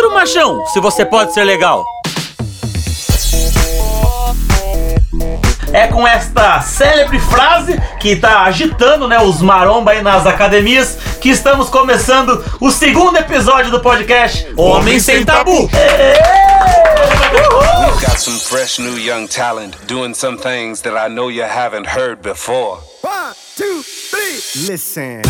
ser um machão se você pode ser legal? É com esta célebre frase que tá agitando né, os maromba aí nas academias que estamos começando o segundo episódio do podcast Homem Sem Tabu. We've got some fresh new young talent doing some things that I know you haven't heard before. One, two, three. Listen.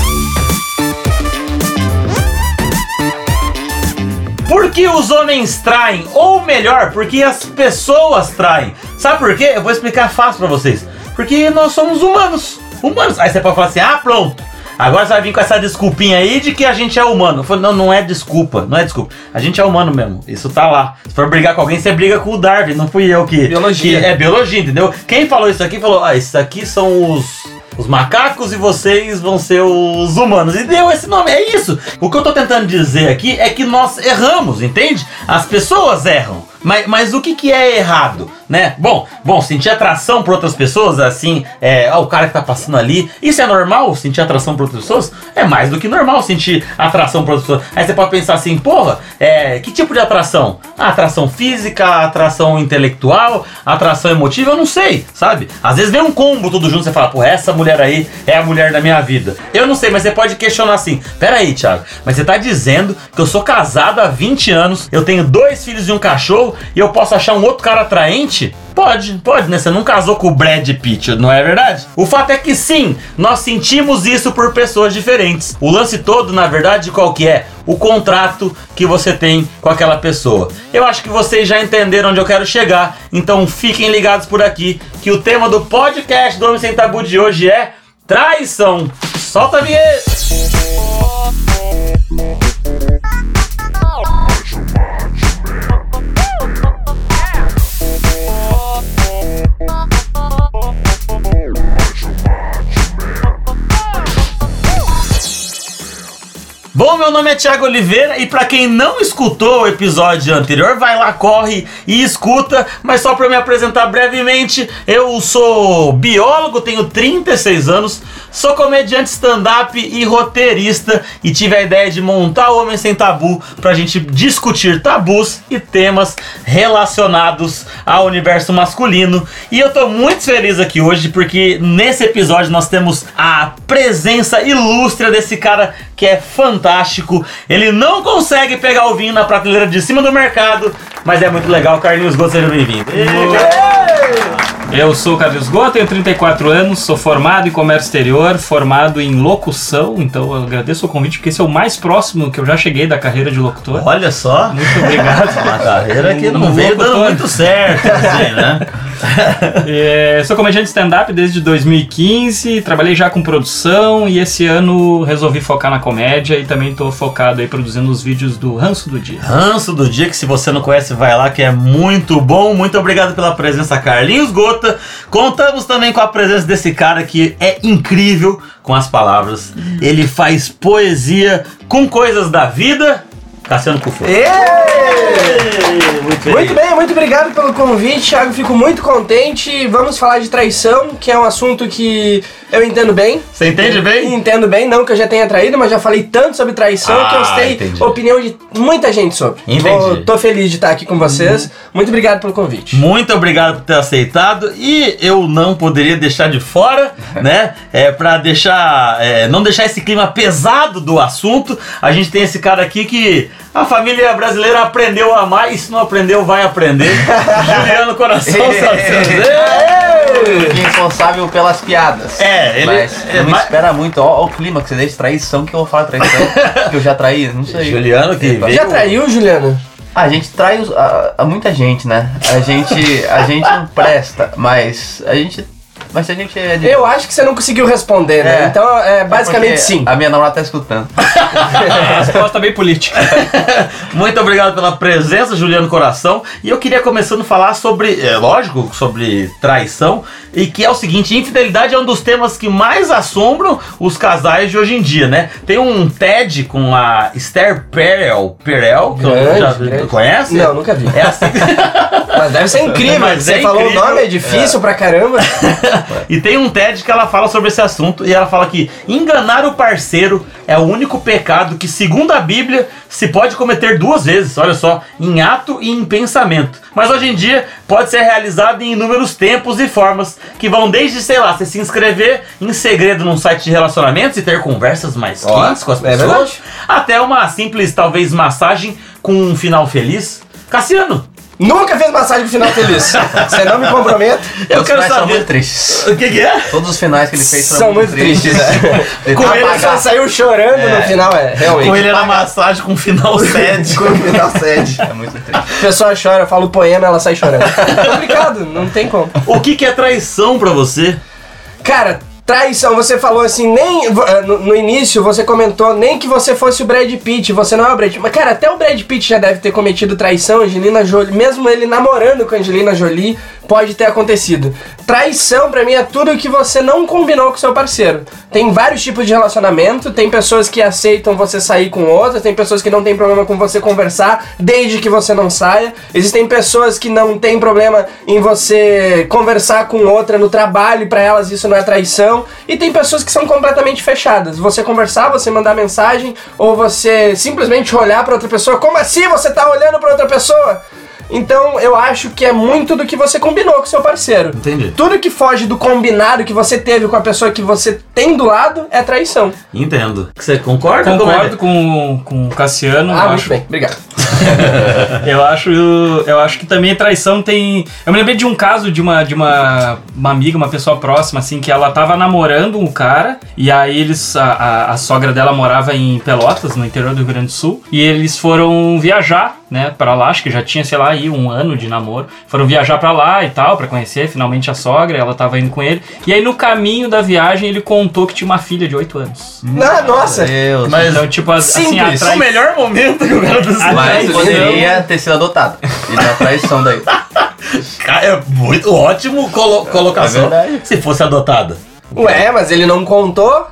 Por que os homens traem? Ou melhor, porque as pessoas traem. Sabe por quê? Eu vou explicar fácil pra vocês. Porque nós somos humanos. Humanos. Aí você pode falar assim, ah, pronto. Agora você vai vir com essa desculpinha aí de que a gente é humano. Falei, não, não é desculpa, não é desculpa. A gente é humano mesmo. Isso tá lá. Se for brigar com alguém, você briga com o Darwin. Não fui eu que. Biologia. que- é biologia, entendeu? Quem falou isso aqui falou, ah, esses aqui são os. Os macacos e vocês vão ser os humanos. E deu esse nome, é isso. O que eu tô tentando dizer aqui é que nós erramos, entende? As pessoas erram. Mas, mas o que, que é errado, né? Bom, bom, sentir atração por outras pessoas, assim, é, ó, o cara que tá passando ali, isso é normal, sentir atração por outras pessoas? É mais do que normal sentir atração por outras pessoas. Aí você pode pensar assim, porra, é, que tipo de atração? Ah, atração física, atração intelectual, atração emotiva, eu não sei, sabe? Às vezes vem um combo tudo junto, você fala, porra, essa mulher aí é a mulher da minha vida. Eu não sei, mas você pode questionar assim, pera aí, Thiago, mas você tá dizendo que eu sou casado há 20 anos, eu tenho dois filhos e um cachorro, e eu posso achar um outro cara atraente? Pode, pode, né? Você não casou com o Brad Pitt, não é verdade? O fato é que sim, nós sentimos isso por pessoas diferentes. O lance todo, na verdade, qual que é? O contrato que você tem com aquela pessoa. Eu acho que vocês já entenderam onde eu quero chegar, então fiquem ligados por aqui que o tema do podcast do Homem Sem Tabu de hoje é traição. Solta a vinheta! Bom, meu nome é Thiago Oliveira e pra quem não escutou o episódio anterior, vai lá, corre e escuta. Mas só pra me apresentar brevemente, eu sou biólogo, tenho 36 anos, sou comediante stand-up e roteirista e tive a ideia de montar o Homem Sem Tabu pra gente discutir tabus e temas relacionados ao universo masculino. E eu tô muito feliz aqui hoje porque nesse episódio nós temos a presença ilustre desse cara que é fantástico. Ele não consegue pegar o vinho na prateleira de cima do mercado, mas é muito legal. Carlinhos Gomes, seja bem-vindo. Eu sou o Carlos Gô, tenho 34 anos, sou formado em comércio exterior, formado em locução, então eu agradeço o convite, porque esse é o mais próximo que eu já cheguei da carreira de locutor. Olha só. Muito obrigado. Uma carreira que não Um veio dando locutor. muito certo, assim, né? É, sou comediante stand-up desde 2015, trabalhei já com produção e esse ano resolvi focar na comédia e também estou focado aí produzindo os vídeos do Ranço do Dia. Ranço do dia, que se você não conhece, vai lá, que é muito bom. Muito obrigado pela presença, Carlinhos Gota. Contamos também com a presença desse cara que é incrível com as palavras. Ele faz poesia com coisas da vida. Cassiano Cufô. Muito bem. Muito bem, muito obrigado pelo convite, Thiago. Fico muito contente. Vamos falar de traição, que é um assunto que eu entendo bem. Você entende bem? Entendo bem, não que eu já tenha traído, mas já falei tanto sobre traição que eu Ah, sei entendi. opinião de muita gente sobre. Entendi. Vou- tô feliz de estar aqui com vocês. Muito obrigado pelo convite. Muito obrigado por ter aceitado e eu não poderia deixar de fora, né? É para deixar, é, não deixar esse clima pesado do assunto. A gente tem esse cara aqui que a família brasileira aprendeu a amar e se não aprendeu vai aprender. Juliano Coração Santos. responsável pelas piadas. É, ele Mas é não me mais- espera muito. Ó, ó o clima que você deixa traição que eu vou falar traição. que eu já traí, não sei. Juliano que veio. Já traiu, Juliana? A gente trai os- a, a muita gente, né? A gente, a gente não presta, mas a gente. Mas a gente é de. Eu acho que você não conseguiu responder, né? É. Então, é É basicamente porque sim. A minha namorada tá escutando. A resposta bem política. Muito obrigado pela presença, Juliano Coração. E eu queria começando a falar sobre, é, lógico, sobre traição. E que é o seguinte, infidelidade é um dos temas que mais assombram os casais de hoje em dia, né? Tem um TED com a Esther Perel, Perel que eu Grande, já grande. conhece? Não, nunca vi. É assim. Mas deve ser incrível. Mas você é falou incrível. o nome, é difícil pra caramba. e tem um TED que ela fala sobre esse assunto e ela fala que enganar o parceiro é o único pecado que, segundo a Bíblia, se pode cometer duas vezes, olha só, em ato e em pensamento. Mas hoje em dia pode ser realizado em inúmeros tempos e formas que vão desde, sei lá, você se inscrever em segredo num site de relacionamentos e ter conversas mais quentes com as é pessoas, verdade. até uma simples, talvez, massagem com um final feliz. Cassiano, Nunca fez massagem com final feliz. Você não me compromete. eu Os quero finais são saber. muito tristes. O que, que é? Todos os finais que ele fez foram São muito tristes. Ele Com tá ele só apagado. saiu chorando no É. final, é, realmente. Com ele na massagem com final sad. Com o final sede. É muito triste. A pessoa chora, eu falo o poema, ela sai chorando. Complicado, não tem como. o que, que é traição pra você? Cara, traição, você falou assim, nem eh, no, no início você comentou nem que você fosse o Brad Pitt, você não é o Brad Pitt. Mas, cara, até o Brad Pitt já deve ter cometido traição, Angelina Jolie, mesmo ele namorando com Angelina Jolie, pode ter acontecido. Traição, pra mim, é tudo que você não combinou com seu parceiro. Tem vários tipos de relacionamento, tem pessoas que aceitam você sair com outras, tem pessoas que não tem problema com você conversar, desde que você não saia. Existem pessoas que não tem problema em você conversar com outra no trabalho, pra elas isso não é traição. E tem pessoas que são completamente fechadas. Você conversar, você mandar mensagem, ou você simplesmente olhar pra outra pessoa. Como assim você tá olhando pra outra pessoa? Então eu acho que é muito do que você combinou com seu parceiro. Entendi. Tudo que foge do combinado que você teve com a pessoa que você tem do lado é traição. Entendo. Você concorda? Concordo com, com o Cassiano. Ah, eu muito acho, bem, obrigado. eu acho, eu acho que também traição tem. Eu me lembrei de um caso de uma de uma, uma amiga, uma pessoa próxima, assim, que ela tava namorando um cara e aí eles a, a, a sogra dela morava em Pelotas, no interior do Rio Grande do Sul, e eles foram viajar, né, para lá. Acho que já tinha, sei lá, aí um ano de namoro. Foram viajar para lá e tal, para conhecer finalmente a sogra. Ela tava indo com ele. E aí no caminho da viagem ele contou que tinha uma filha de 8 anos. Ah, nossa! Deus. Mas Então, tipo, assim, Simples. a o melhor momento que o cara tá Mas poderia ter sido adotado. E da traição daí. Cara, é muito ótimo colo colocação. É. Se fosse adotada. Ué, mas ele não contou.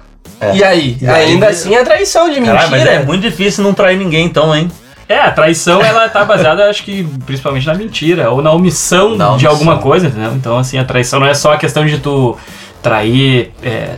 E aí? E aí, Ainda ele- assim é traição de mentira. Caralho, mas é muito difícil não trair ninguém então, hein? É, a traição ela tá baseada, acho que principalmente na mentira ou na omissão, Na de omissão. alguma coisa, entendeu? Então, assim, a traição não é só a questão de tu trair, é,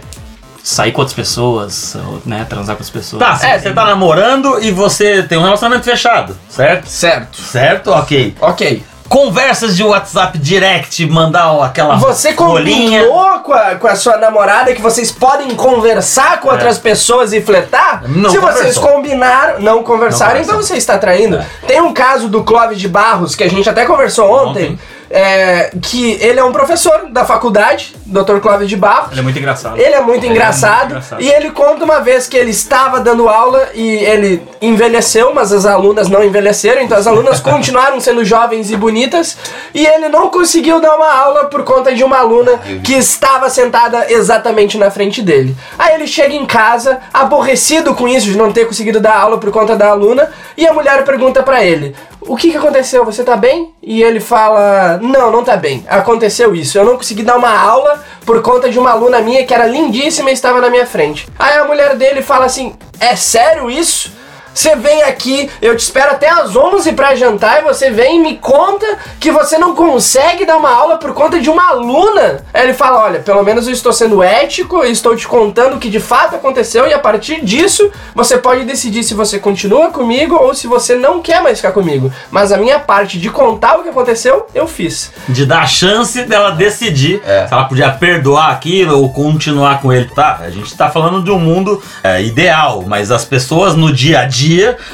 sair com outras pessoas, ou, né, transar com as pessoas. Tá, é, você tá namorando e você tem um relacionamento fechado, certo? Certo. Certo? Ok. Ok. Conversas de WhatsApp direct, mandar aquela Você combinou com a, com a sua namorada que vocês podem conversar com outras pessoas e fletar? É. Não Se vocês conversou. combinaram, não conversaram, Não então você está traindo. É. Tem um caso do Clóvis de Barros, que a gente até conversou ontem, Ontem. É, que ele é um professor da faculdade, Dr. Clóvis de Barros. Ele é muito engraçado. Ele é muito Ele é engraçado, muito engraçado. e ele conta uma vez que ele estava dando aula e ele envelheceu, mas as alunas não envelheceram, então as alunas continuaram sendo jovens e bonitas, e ele não conseguiu dar uma aula por conta de uma aluna que estava sentada exatamente na frente dele. Aí ele chega em casa, aborrecido com isso de não ter conseguido dar aula por conta da aluna, e a mulher pergunta pra ele: "O que que aconteceu? Você tá bem?" E ele fala: "Não, não tá bem. Aconteceu isso. Eu não consegui dar uma aula por conta de uma aluna minha que era lindíssima e estava na minha frente." Aí a mulher dele fala assim: "É sério isso?" Você vem aqui, eu te espero até às 11 pra jantar e você vem e me conta que você não consegue dar uma aula por conta de uma aluna. Aí ele fala: Olha, pelo menos eu estou sendo ético, eu estou te contando o que de fato aconteceu e a partir disso você pode decidir se você continua comigo ou se você não quer mais ficar comigo. Mas a minha parte de contar o que aconteceu, eu fiz. De dar a chance dela decidir É. se ela podia perdoar aquilo ou continuar com ele. Tá, a gente tá falando de um mundo é, ideal, mas as pessoas no dia a dia,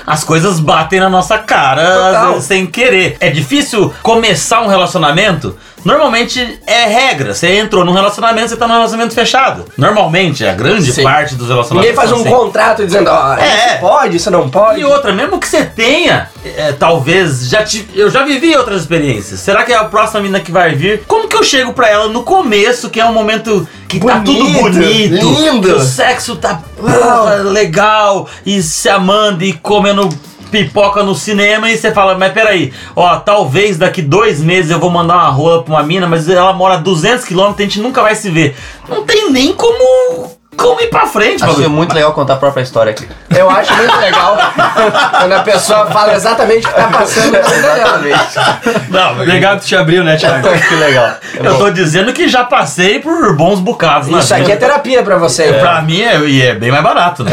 as coisas batem na nossa cara, Total. sem querer. É difícil começar um relacionamento. Normalmente é regra. Você entrou num relacionamento, você tá num relacionamento fechado. Normalmente, a grande Sim. parte dos relacionamentos. Ninguém faz um assim. contrato dizendo: Ó, É. isso pode, isso não pode. E outra, mesmo que você tenha, é, talvez, já te, eu já vivi outras experiências. Será que é a próxima menina que vai vir? Como que eu chego pra ela no começo, que é um momento que tá tudo Bonito, bonito, lindo. que o sexo tá porra, legal, e se amando e comendo pipoca no cinema e você fala, mas peraí, ó, talvez daqui dois meses eu vou mandar uma rola pra uma mina, mas ela mora a 200 quilômetros, a gente nunca vai se ver. Não tem nem como, como ir pra frente, Acho bagulho. muito legal contar a própria história aqui. Eu acho muito legal quando a pessoa fala exatamente o que tá passando na vida dela. Exatamente. Não, Legal que tu te abriu, né, Thiago? que legal. É eu tô dizendo que já passei por bons bocados Isso aqui é vida. terapia pra você. Pra mim é, e é bem mais barato, né?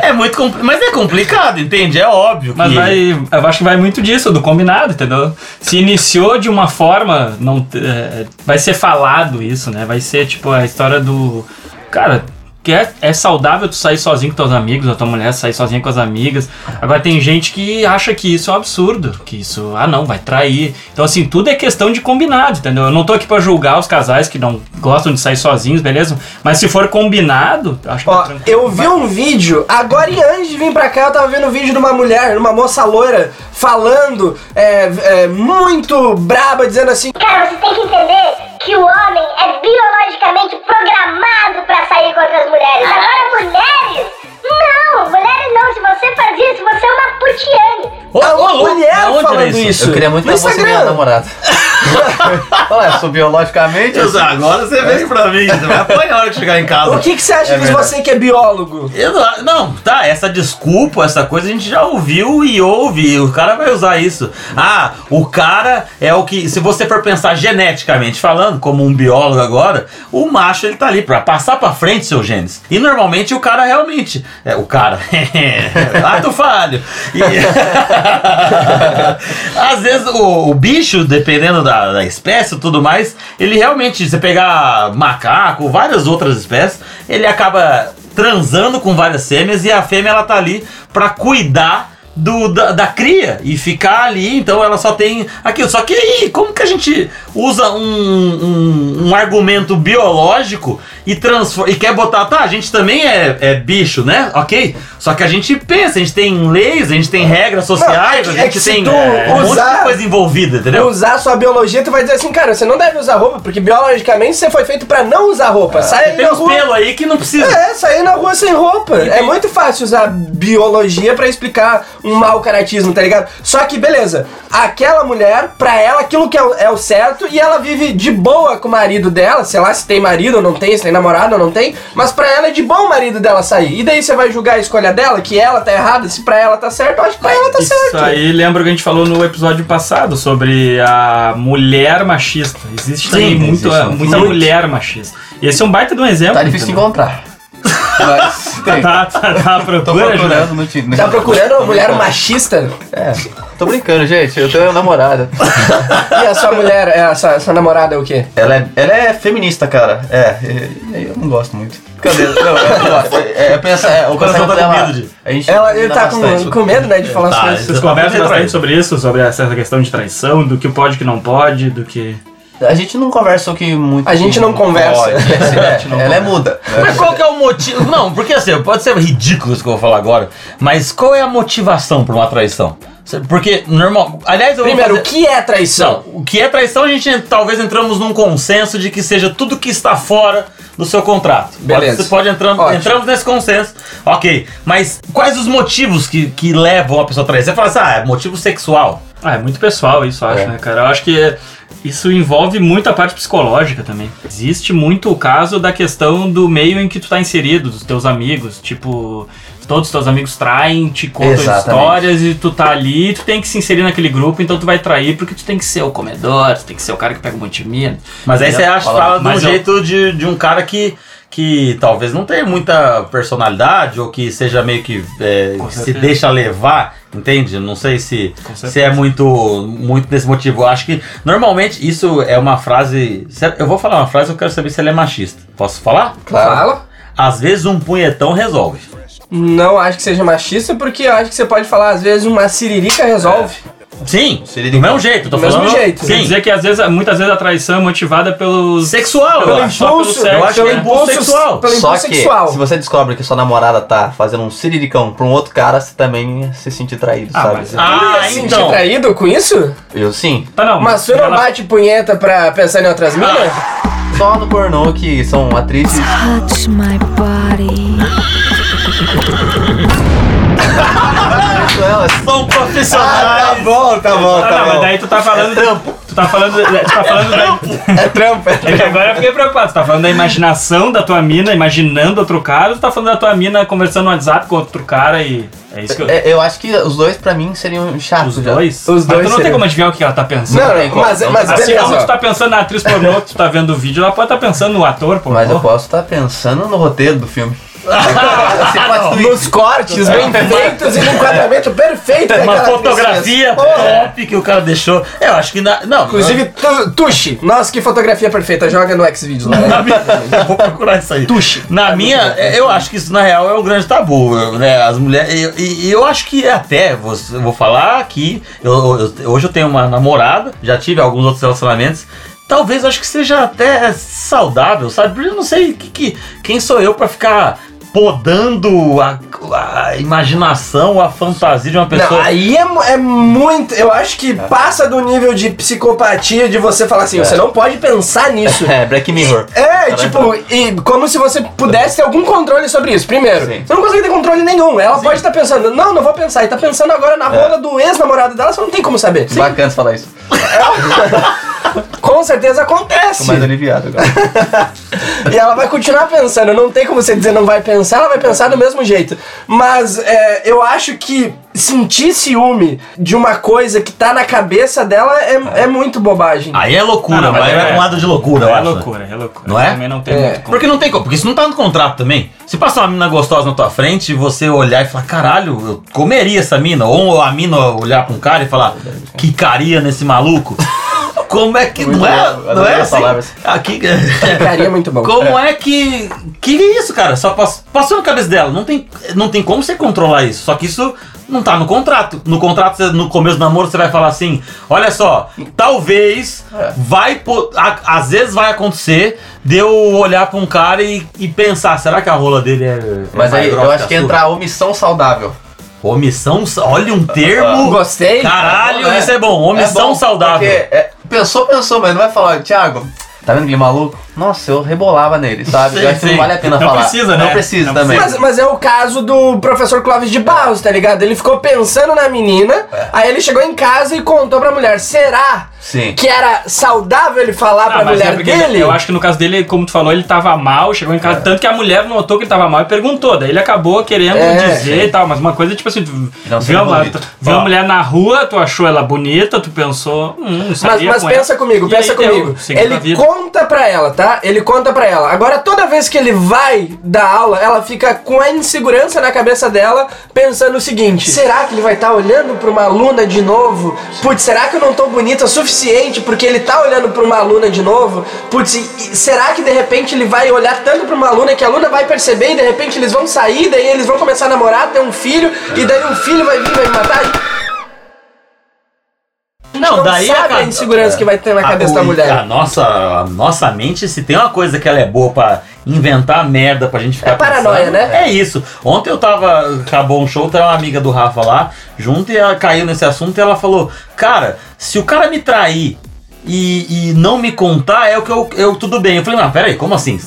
É muito compli- Mas é complicado, entende? É óbvio Mas que. vai, eu acho que vai muito disso, do combinado, entendeu? Se iniciou de uma forma, não é, vai ser falado isso, né? Vai ser tipo a história do. Cara, que é, é saudável tu sair sozinho com teus amigos, a tua mulher sair sozinha com as amigas. Agora tem gente que acha que isso é um absurdo, que isso, ah não, vai trair. Então assim, tudo é questão de combinado, entendeu? Eu não tô aqui pra julgar os casais que não gostam de sair sozinhos, beleza? Mas se for combinado, acho que Ó, tá tranquilo. eu vi um vídeo, agora e antes de vir pra cá, eu tava vendo um vídeo de uma mulher, uma moça loira, falando é, é, muito braba, dizendo assim: Cara, você tem que entender que o homem é biologicamente programado pra sair com outras mulheres. Agora, mulheres? Não, mulheres não. Se você faz isso, você é uma putiane. Ô, a ô, mulher aonde era falando isso. Eu queria muito que fosse minha Instagram. namorada. Olha, sou biologicamente. Deus, Agora você vem pra mim, você vai apanhar na hora que chegar em casa. O que, que você acha É de você que é biólogo? Exa- Não, tá, essa desculpa, essa coisa a gente já ouviu e ouve. e O cara vai usar isso. Ah, o cara é o que. Se você for pensar geneticamente falando, como um biólogo agora, o macho ele tá ali pra passar pra frente seus genes. E normalmente o cara realmente. É, o cara. Ato falho. E- Às vezes o, o bicho, dependendo da, da espécie e tudo mais, ele realmente, você pegar macaco, várias outras espécies, ele acaba transando com várias fêmeas e a fêmea ela tá ali pra cuidar do, da, da cria e ficar ali, então ela só tem aquilo. Só que aí, como que a gente usa um, um, um argumento biológico e, transforma, e quer botar, tá, a gente também é, é bicho, né? Ok? Só que a gente pensa, a gente tem leis, a gente tem regras sociais, Não, é que- a é gente se tem é, um monte de coisa envolvida, entendeu? Usar sua biologia, tu vai dizer assim, cara, você não deve usar roupa, porque biologicamente você foi feito pra não usar roupa. Sai aí Tem uns rua. pelos aí que não precisa. É, sair na rua sem roupa. É muito fácil usar biologia pra explicar um mau caratismo, tá ligado? Só que, beleza, aquela mulher, pra ela, aquilo que é o, é o certo, e ela vive de boa com o marido dela, sei lá se tem marido ou não tem, se tem namorado ou não tem, mas pra ela é de bom o marido dela sair. E daí você vai julgar a escolha dela, que ela tá errada, se pra ela tá certo, eu acho que pra ela tá Isso certo. aí lembra o que a gente falou no episódio passado sobre a mulher machista. Existe também Sim, muito, existe. muita Muito. mulher machista. E esse é um baita de um exemplo. Tá difícil de encontrar. Mas tem. Tá, tá, tá Tô procurando no Tinder. Tá procurando uma mulher machista? É, tô brincando, gente. Eu tenho uma namorada. E a sua mulher, é, a sua, sua namorada é o quê? Ela é, ela é feminista, cara. É, e- e eu não gosto muito. Cadê? Não, eu não gosto. É, é, pensa, é, o coração tá com medo de- A gente Ela, ele tá com, com medo, né, de falar as Tá, coisas. Vocês Tá conversam bastante sobre isso, sobre essa questão de traição, do que pode e que não pode, do que. A gente não conversa o que muito. A gente não conversa. Pode, assim, é, não ela é conversa. muda. Mas qual que é o motivo? Não, porque assim, pode ser ridículo isso que eu vou falar agora, mas qual é a motivação pra uma traição? Porque, normal. Aliás, eu vou Primeiro, fazer- o que é traição? Não, o que é traição, a gente talvez entramos num consenso de que seja tudo que está fora do seu contrato. Beleza. Pode, você pode entrar, Ótimo. entramos nesse consenso. Ok, mas quais os motivos que, que levam a pessoa a trair? Você fala assim, ah, é motivo sexual. Ah, é muito pessoal isso, eu acho, É. né, cara? Eu acho que isso envolve muito a parte psicológica também. Existe muito o caso da questão do meio em que tu tá inserido, dos teus amigos, tipo. Todos os teus amigos traem, te contam Exatamente. histórias e tu tá ali, tu tem que se inserir naquele grupo, então tu vai trair porque tu tem que ser o comedor, tu tem que ser o cara que pega um monte de mina. Mas aí você acha, Fala, fala de um eu- jeito de, de um cara que, que talvez não tenha muita personalidade ou que seja meio que é, Com se deixa levar, entende? Não sei se, se é muito, muito desse motivo. Eu acho que normalmente isso é uma frase. se- Eu vou falar uma frase, eu quero saber se ela é machista. Posso falar? Fala. Às vezes um punhetão resolve. Não acho que seja machista, porque eu acho que você pode falar, às vezes, uma siririca resolve. Sim, Siririca. do mesmo jeito, tô Do mesmo falando. jeito. Quer dizer que às vezes, muitas vezes a traição é motivada pelos. sexual, Pelo pelo impulso, sexo, eu acho que pelo é impulso sexual. Pelo Só impulso que, sexual. se você descobre que sua namorada tá fazendo um siriricão pra um outro cara, você também se sente traído, Ah, sabe? mas- Ah, Se sentir então. traído com isso? Eu sim. Tá, não. Mas você não ela- bate punheta pra pensar em outras minas? Só no pornô que são atrizes. touch my body. É Não, São profissionais. ah, tá bom, tá bom, tá não, mas bom. daí tu tá falando. Tu tá falando. Tu tá falando da, É trampo, é É que trampo. agora eu fiquei preocupado. Tu tá falando da imaginação da tua mina, imaginando outro cara, ou tu tá falando da tua mina conversando no WhatsApp com outro cara e. É isso que eu. É, Eu acho que os dois pra mim seriam chatos. Os já. dois? Os Mas dois tu não tem seriam. como adivinhar o que ela tá pensando. Não, tem não, como, mas, não mas tem Assim beleza. como tu tá pensando na atriz pornô que tu tá vendo o vídeo, ela pode estar pensando no ator, pô. Mas eu posso estar pensando no roteiro do filme. Ah. Nos cortes bem feitos e no enquadramento perfeito. né, Uma fotografia top que o cara deixou. Eu acho que. Na, não, Inclusive, tu, Tuxi. Nossa, que fotografia perfeita. Joga no Xvideos lá. Na minha- Vou procurar isso aí. Tuxi. Na minha, é, eu acho que isso na real é um grande tabu, né? As mulheres. E eu acho que até, vou, eu vou falar aqui, eu- eu- hoje eu tenho uma namorada, já tive alguns outros relacionamentos. Talvez eu acho que seja até saudável, sabe? Porque eu não sei que, que- quem sou eu pra ficar podando a, a imaginação, a fantasia de uma pessoa. Não, aí é, é muito. Eu acho que passa do nível de psicopatia de você falar assim, você não pode pensar nisso. É, Black Mirror. É, tipo, e como se você pudesse ter algum controle sobre isso. Primeiro, Sim. você não consegue ter controle nenhum. Ela pode estar pensando, não, não vou pensar. E tá pensando agora na rola do ex-namorado dela, você não tem como saber. Bacana você falar isso. Com certeza acontece. Tô mais aliviado agora. E ela vai continuar pensando. Não tem como você dizer não vai pensar, ela vai pensar do mesmo jeito. Mas é, eu acho que sentir ciúme de uma coisa que tá na cabeça dela é, é muito bobagem. Aí é loucura, Ah, não, mas aí vai é- pra um lado de loucura, eu é acho. loucura, é loucura. Não é? Também não tem É. Porque não tem como, porque isso não tá no contrato também. Se passar uma mina gostosa na tua frente e você olhar e falar, caralho, eu comeria essa mina. Ou a mina olhar pra um cara e falar, que caria nesse maluco. Como é que. Muito Não é, bom, não é as assim? palavras. Aqui, Ficaria muito bom. como é que. Que é isso, cara? Só pass- passou na cabeça dela. Não tem, não tem como você controlar isso. Só que isso não tá no contrato. No contrato, no começo do namoro, você vai falar assim: olha só, talvez É. vai. a- às vezes vai acontecer de eu olhar pra um cara e, e pensar: será que a rola dele é. Mas é mais aí eu acho que entra a omissão saudável. Omissão. Olha um termo. Gostei. Caralho, É. isso é bom. Omissão É bom, saudável. Porque é, pensou, pensou, mas não vai falar, Thiago, tá vendo aquele maluco? Nossa, eu rebolava nele, sabe? Sim, eu acho que sim. não vale a pena Não falar. precisa, Não né? precisa Não também. Mas, mas é o caso do professor Clóvis de Barros, tá ligado? Ele ficou pensando na menina, aí ele chegou em casa e contou pra mulher: será Sim. que era saudável ele falar pra Ah, mas mulher é dele? eu acho que no caso dele, como tu falou, ele tava mal, chegou em casa, tanto que a mulher notou que ele tava mal e perguntou. Daí ele acabou querendo É, dizer e tal, mas uma coisa tipo assim, tu Não viu, uma, bonito. viu uma mulher na rua, tu achou ela bonita, tu pensou, hum, Mas, mas com pensa ela. comigo, E pensa deu, comigo. Ele conta pra ela, tá? Ele conta pra ela. Agora, toda vez que ele vai dar aula, ela fica com a insegurança na cabeça dela, pensando o seguinte: será que ele vai estar olhando pra uma aluna de novo? Putz, será que eu não tô bonita o suficiente porque ele tá olhando pra uma aluna de novo? Putz, será que de repente ele vai olhar tanto pra uma aluna que a aluna vai perceber e de repente eles vão sair, daí eles vão começar a namorar, ter um filho, e daí um filho vai vir e vai me matar? Não, não daí sabe a ca- insegurança que vai ter na a- cabeça da mulher. A nossa, a nossa mente, se tem uma coisa que ela é boa pra inventar merda pra gente ficar É paranoia, pensando, né? É isso. Ontem eu tava, acabou um show, tava uma amiga do Rafa lá, junto, e ela caiu nesse assunto e ela falou: Cara, se o cara me trair e, e não me contar, é o que eu, eu. Tudo bem. Eu falei, mas peraí, como assim?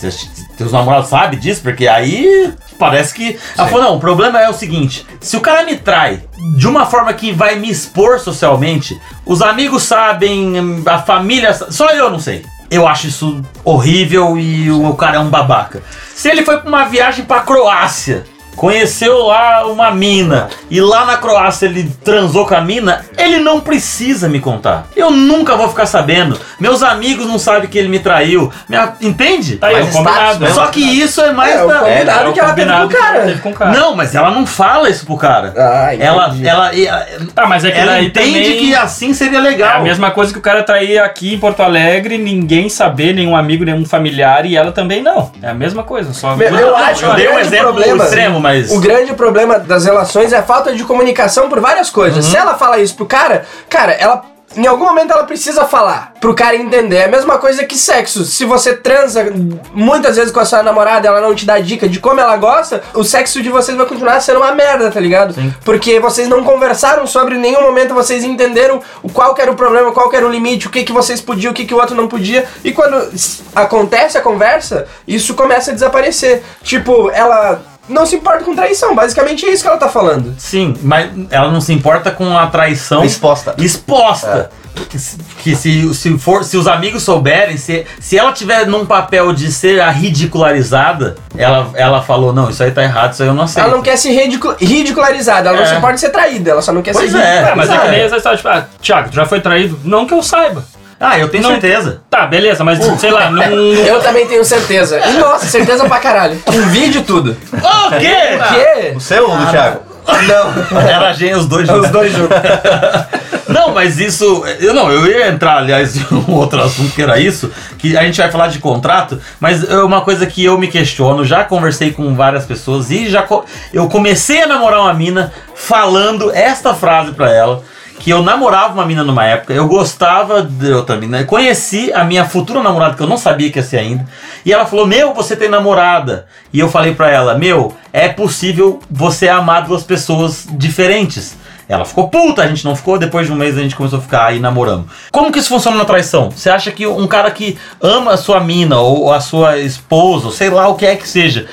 Teus namorados sabem disso? Porque aí parece que. Ela falou, não, o problema é o seguinte: se o cara me trai de uma forma que vai me expor socialmente, os amigos sabem, a família. Só eu não sei. Eu acho isso horrível e o cara é um babaca. Se ele foi pra uma viagem pra Croácia, conheceu lá uma mina e lá na Croácia ele transou com a mina, ele não precisa me contar. Eu nunca vou ficar sabendo. Meus amigos não sabem que ele me traiu. Minha- entende? Tá aí, Mas o combinado. status, né? Só que isso é mais É, o da- combinado É, o que ela teve com o cara. com o cara. Não, mas ela não fala isso pro cara. Ah, ela, entendi. ela, ela, Tá, mas é que ela entende também- que assim seria É legal. a mesma coisa que o cara trair aqui em Porto Alegre, ninguém saber, nenhum amigo, nenhum familiar, e ela também não. É a mesma coisa, só. Meu- eu não, acho eu que dei um exemplo problema- extremo, mas. O grande problema das relações é a falta de comunicação por várias coisas. Uhum. Se ela fala isso pro cara, cara, ela. Em algum momento ela precisa falar pro cara entender. É a mesma coisa que sexo. Se você transa muitas vezes com a sua namorada ela não te dá dica de como ela gosta, o sexo de vocês vai continuar sendo uma merda, tá ligado? Porque vocês não conversaram sobre em nenhum momento, vocês entenderam o qual que era o problema, qual que era o limite, o que que vocês podiam, o que que o outro não podia. E quando acontece a conversa, isso começa a desaparecer. Tipo, ela não se importa com traição. Basicamente é isso que ela tá falando. Sim, mas ela não se importa com a traição Exposta. exposta. Que, se, que se, se for, se os amigos souberem, se, se ela tiver num papel de ser a ridicularizada, ela, ela falou, não, isso aí tá errado, isso aí eu não aceito. Ela não quer ser ridicu- ridicularizada, ela É. não se importa ser traída, ela só não quer Pois ser é. Mas é que nem essa história, tipo, ah, Thiago, tu já foi traído? Não que eu saiba. Ah, eu tenho Não. certeza. Tá, beleza, mas sei lá, não. Eu também tenho certeza. E nossa, certeza pra caralho. Com vídeo tudo. O quê? O quê? O seu ou do Thiago? Não. Era a gente, os dois Os juntos. dois juntos. Não, mas isso. Eu não, eu ia entrar, aliás, em um outro assunto que era isso, que a gente vai falar de contrato, mas é uma coisa que eu me questiono, já conversei com várias pessoas e já co- eu comecei a namorar uma mina falando esta frase pra ela. Que eu namorava uma mina numa época, eu gostava de outra mina, eu conheci a minha futura namorada, que eu não sabia que ia ser ainda, e ela falou: Meu, você tem namorada. E eu falei pra ela: Meu, é possível você amar duas pessoas diferentes. Ela ficou puta, a gente não ficou, depois de um mês a gente começou a ficar e namoramos. Como que isso funciona na traição? Você acha que um cara que ama a sua mina ou a sua esposa, ou sei lá o que é que seja,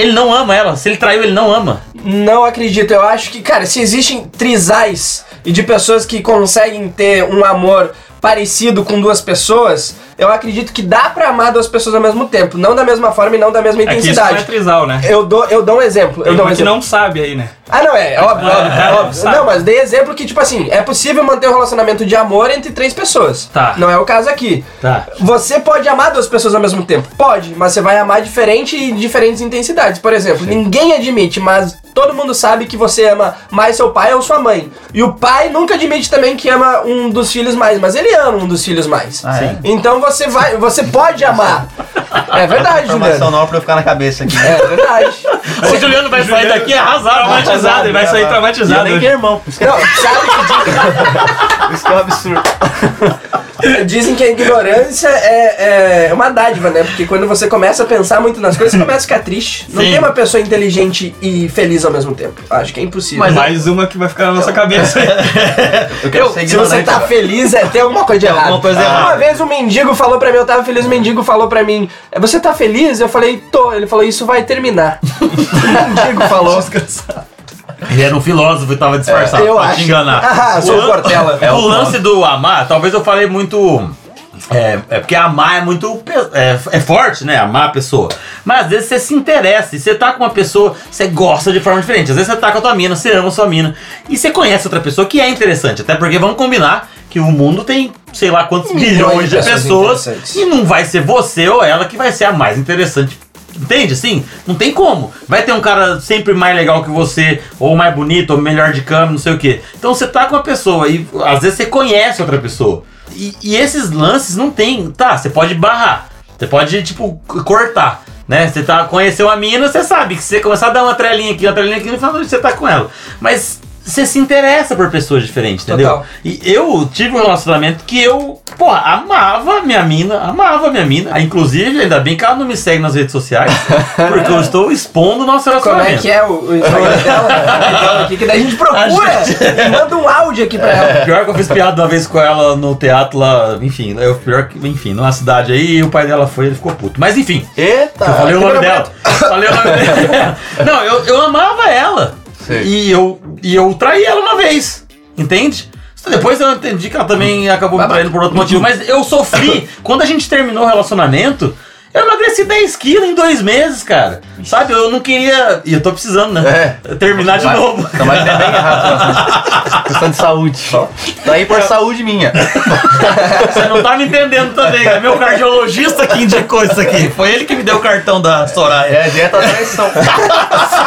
ele não ama ela? Se ele traiu, ele não ama? Não acredito. Eu acho que, cara, se existem trisais e de pessoas que conseguem ter um amor parecido com duas pessoas, eu acredito que dá pra amar duas pessoas ao mesmo tempo. Não da mesma forma e não da mesma É que isso não é intensidade. trisal, né? Eu dou, eu dou um exemplo. Eu Tem dou um uma que exemplo. não sabe aí, né? Ah, não, é, óbvio, óbvio, é, óbvio. sabe. Não, mas dei exemplo que, tipo assim, é possível manter um relacionamento de amor entre três pessoas. Tá. Não é o caso aqui. Tá. Você pode amar duas pessoas ao mesmo tempo? Pode, mas você vai amar diferente e diferentes intensidades. Por exemplo, ninguém admite, mas todo mundo sabe que você ama mais seu pai ou sua mãe. E o pai nunca admite também que ama um dos filhos mais, mas ele ama um dos filhos mais. Ah, é? Então você vai, você pode amar. É verdade, Informação Juliano. nova pra eu ficar na cabeça aqui. É verdade. O Juliano vai sair daqui arrasado. Traumatizado, ele vai sair E traumatizado. eu nem tenho irmão, que, Não, sabe que isso que é um absurdo. Dizem que a ignorância é, é uma dádiva, né? Porque quando você começa a pensar muito nas coisas, você começa a ficar triste. Não Sim. tem uma pessoa inteligente e feliz ao mesmo tempo. Acho que é impossível. Mas mais uma que vai ficar na nossa cabeça. Eu quero Eu, ser se você tá agora. feliz, é, tem alguma coisa de errado. alguma coisa Uma errada. vez um mendigo falou pra mim, eu tava feliz, o mendigo falou pra mim, "É, você tá feliz? Eu falei, tô. Ele falou, isso vai terminar. o mendigo falou. Ele era um filósofo e tava disfarçado eu pra acho. te enganar. Ah, sou o, Portela. É, o lance do amar, talvez eu falei muito. É, é porque amar é muito. É, é forte, né? Amar a pessoa. Mas às vezes você se interessa. E você tá com uma pessoa, você gosta de forma diferente. Às vezes você tá com a tua mina, você ama a sua mina. E você conhece outra pessoa que é interessante. Até porque vamos combinar que o mundo tem sei lá quantos Milhões bilhões de pessoas. E não vai ser você ou ela que vai ser a mais interessante Entende? Assim, não tem como. Vai ter um cara sempre mais legal que você, ou mais bonito, ou melhor de câmera, não sei o quê. Então você tá com uma pessoa e às vezes você conhece outra pessoa. E, e esses lances não tem. Tá, você pode barrar. Você pode, tipo, cortar. Né? Você tá, conheceu a mina, você sabe que se você começar a dar uma trelinha aqui, uma trelinha aqui, você tá com ela. Mas você se interessa por pessoas diferentes, entendeu? Total. E eu tive um relacionamento que eu, porra, amava minha mina, amava minha mina. Inclusive, ainda bem que ela não me segue nas redes sociais, porque eu estou expondo o nosso Como relacionamento. é que é o, o Instagram dela? Então, aqui, que daí a gente procura A e manda um áudio aqui pra ela. Pior que eu fiz piada uma vez com ela no teatro lá, enfim, eu, pior que, enfim, numa cidade aí, e o pai dela foi, ele ficou puto. Mas enfim, Eita! eu falei o nome dela. Falei o nome dela. Não, eu, eu amava ela. Sei. E eu, e eu traí ela uma vez. Entende? Depois eu entendi que ela também acabou me traindo por outro motivo. Mas eu sofri. Quando a gente terminou o relacionamento, eu emagreci 10 quilos em dois meses, cara. Sabe? Eu não queria. E eu tô precisando, né? Terminar de Mas- novo. Então, mas é bem errado. Questão de saúde. Daí por saúde minha. Você não tá me entendendo também. É meu cardiologista que indicou isso aqui. Foi ele que me deu o cartão da Soraya. É dieta da traição.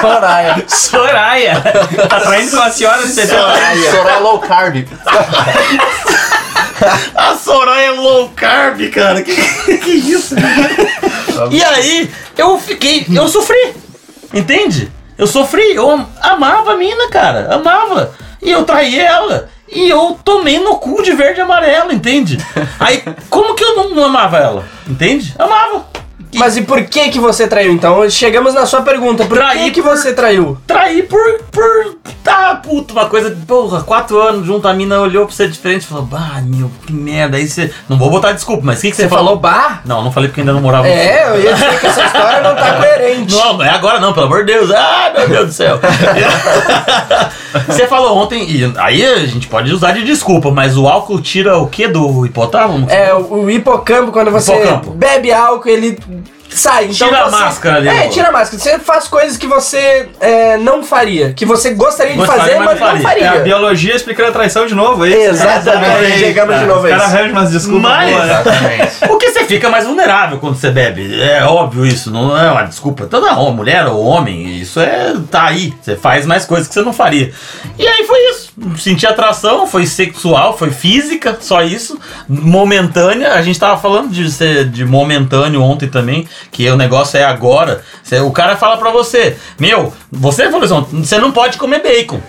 Soraya. Soraya! Tá traindo com a senhora de 70 anos. Soraya low carb. A Soraya é low carb, cara. Que, que isso? e aí, eu fiquei. Eu sofri. Entende? Eu sofri. Eu am- amava a mina, cara. Amava. E eu traí ela. E eu tomei no cu de verde e amarelo, entende? Aí, como que eu não, não amava ela? Entende? Amava. Mas e por que que você traiu então? Chegamos na sua pergunta. Por Traí que que por- você traiu? Trair por. por. Tá, puto, uma coisa. Porra, quatro anos junto, a mina olhou pra você diferente e falou, bah, meu, que merda. Aí você. Não vou botar desculpa, mas o que, que você, Você falou bah? Não, não falei porque ainda não morava É, eu ia dizer que essa história não tá coerente. Não, não é agora não, pelo amor de Deus. Ai, meu Deus do céu. Você falou ontem, e aí a gente pode usar de desculpa, mas o álcool tira o que do hipotálamo? É, o, o hipocampo, quando você Hipocampo. bebe álcool, ele sai. Então Tira a você- máscara ali, É, tira a máscara. Você faz coisas que você é, não faria. Que você gostaria de Gostaria, fazer, mas mas não não faria. É a faria. biologia explicando a traição de novo, é isso? Exatamente. Chegamos de novo Os a caras isso. arranjam umas desculpas Mas- boas? Exatamente. Porque você fica mais vulnerável quando você bebe. É óbvio isso, não é uma desculpa. Toda mulher ou homem, isso é. tá aí. Você faz mais coisas que você não faria. E aí foi isso. Senti atração, foi sexual, foi física, só isso. Momentânea. A gente tava falando de ser de momentâneo ontem também, que o negócio é agora. Você- o cara fala pra você, meu, você falou assim, você não pode comer bacon.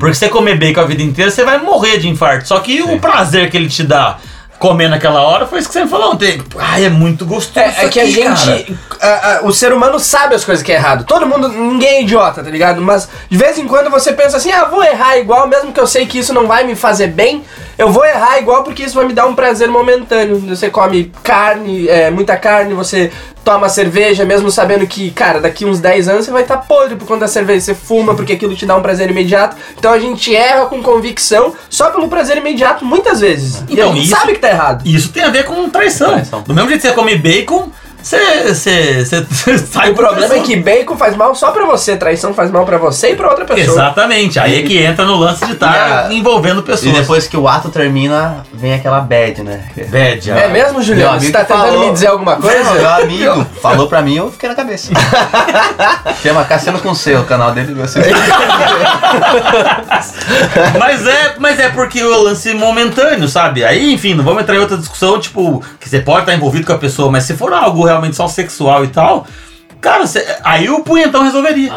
Porque você comer bacon a vida inteira, você vai morrer de infarto. Só que o prazer que ele te dá comer naquela hora foi isso que você me falou ontem. Ai, é muito gostoso. É, é que a aqui, cara. gente. a- a- o ser humano sabe as coisas que é errado. Todo mundo. Ninguém é idiota, tá ligado? Mas de vez em quando você pensa assim: ah, vou errar igual, mesmo que eu sei que isso não vai me fazer bem. Eu vou errar igual porque isso vai me dar um prazer momentâneo. Você come carne, é, muita carne, você toma cerveja, mesmo sabendo que, cara, daqui uns 10 anos você vai estar podre por conta da cerveja. Você fuma porque aquilo te dá um prazer imediato. Então a gente erra com convicção só pelo prazer imediato, muitas vezes. e a Então, isso- sabe que tá errado. Isso tem a ver com traição. Traição. Do mesmo jeito que você come bacon, você, sai O problema é que bacon faz mal só pra você, traição faz mal pra você e pra outra pessoa. Exatamente. Aí é que entra no lance de estar E a- envolvendo E pessoas. depois que o ato termina, vem aquela bad, né? Bad, É mesmo, amigo Você tá tentando falou- me dizer alguma coisa? Meu amigo falou pra mim, eu fiquei na cabeça. Chama Cassiano com C, o canal dele. Você... Mas é, mas é porque o lance momentâneo, sabe? Aí, enfim, não vamos entrar em outra discussão, tipo, que você pode estar envolvido com a pessoa, mas se for algo realmente só sexual e tal, cara, você- aí o punhetão resolveria.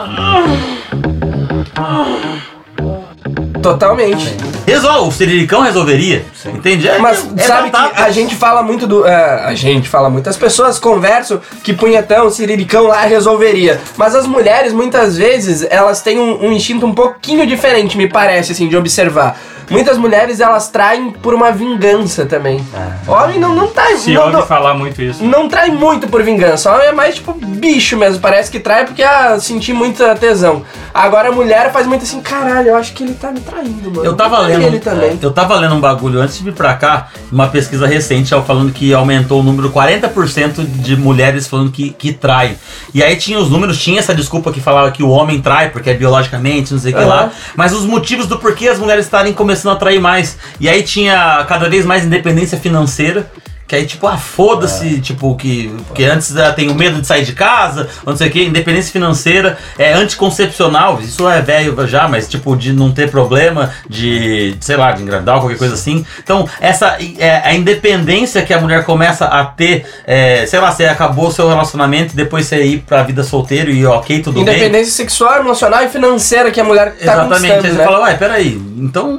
Totalmente. Resolve, o siriricão resolveria. Entende? É, Mas é sabe batata. que a gente fala muito do. é, a gente fala muito. As pessoas conversam que punhetão, siriricão lá resolveria. Mas as mulheres, muitas vezes, elas têm um, um instinto um pouquinho diferente, me parece, assim, de observar. Muitas mulheres elas traem por uma vingança também. Homem não, não tá. Se não, ouve não, falar muito isso. não trai muito por vingança. Homem é mais tipo bicho mesmo. Parece que trai porque ah, senti muita tesão. Agora a mulher faz muito assim, caralho, eu acho que ele tá me traindo, mano. Eu tava lendo. ele também. Eu tava lendo um bagulho antes de vir pra cá, uma pesquisa recente, falando que aumentou o número 40% de mulheres falando que, que traem. E aí tinha os números, tinha essa desculpa que falava que o homem trai, porque é biologicamente, não sei o que Aham. lá. Mas os motivos do porquê as mulheres estarem começando a trair mais. E aí tinha cada vez mais independência financeira. Que aí, tipo, ah, foda-se, tipo, que, que antes ah, tem o medo de sair de casa, não sei o que, independência financeira, é anticoncepcional, isso é velho já, mas tipo, de não ter problema, de, sei lá, de engravidar, qualquer coisa assim. Então, essa é, a independência que a mulher começa a ter, é, sei lá, você acabou o seu relacionamento e depois você ir pra vida solteiro e ok, tudo bem. Independência sexual, emocional e financeira que a mulher tá Exatamente, aí você né? fala, ué, peraí, então,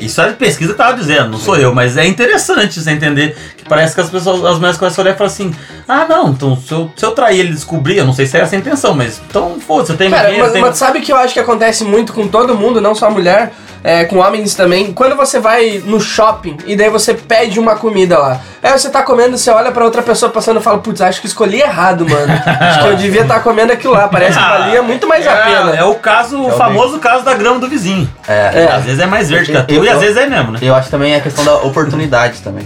isso é pesquisa que tava dizendo, não sou eu, mas é interessante você entender que parece que as pessoas, as mulheres começam a olhar e falar assim, ah não, então se eu, se eu trair ele e descobrir, eu não sei se é essa a intenção, mas então, foda-se, eu tenho Cara, dinheiro, mas, tenho... mas sabe que eu acho que acontece muito com todo mundo, não só mulher, é, com homens também. Quando você vai no shopping e daí você pede uma comida lá. Aí você tá comendo, você olha pra outra pessoa passando e fala, putz, acho que escolhi errado, mano. acho que eu devia estar comendo aquilo lá. Parece que valia muito mais a é, pena. é o caso, o famoso caso da grama do vizinho. É. Às vezes é mais verde que a tua e eu- às vezes é mesmo, né? Eu acho também a questão da oportunidade também.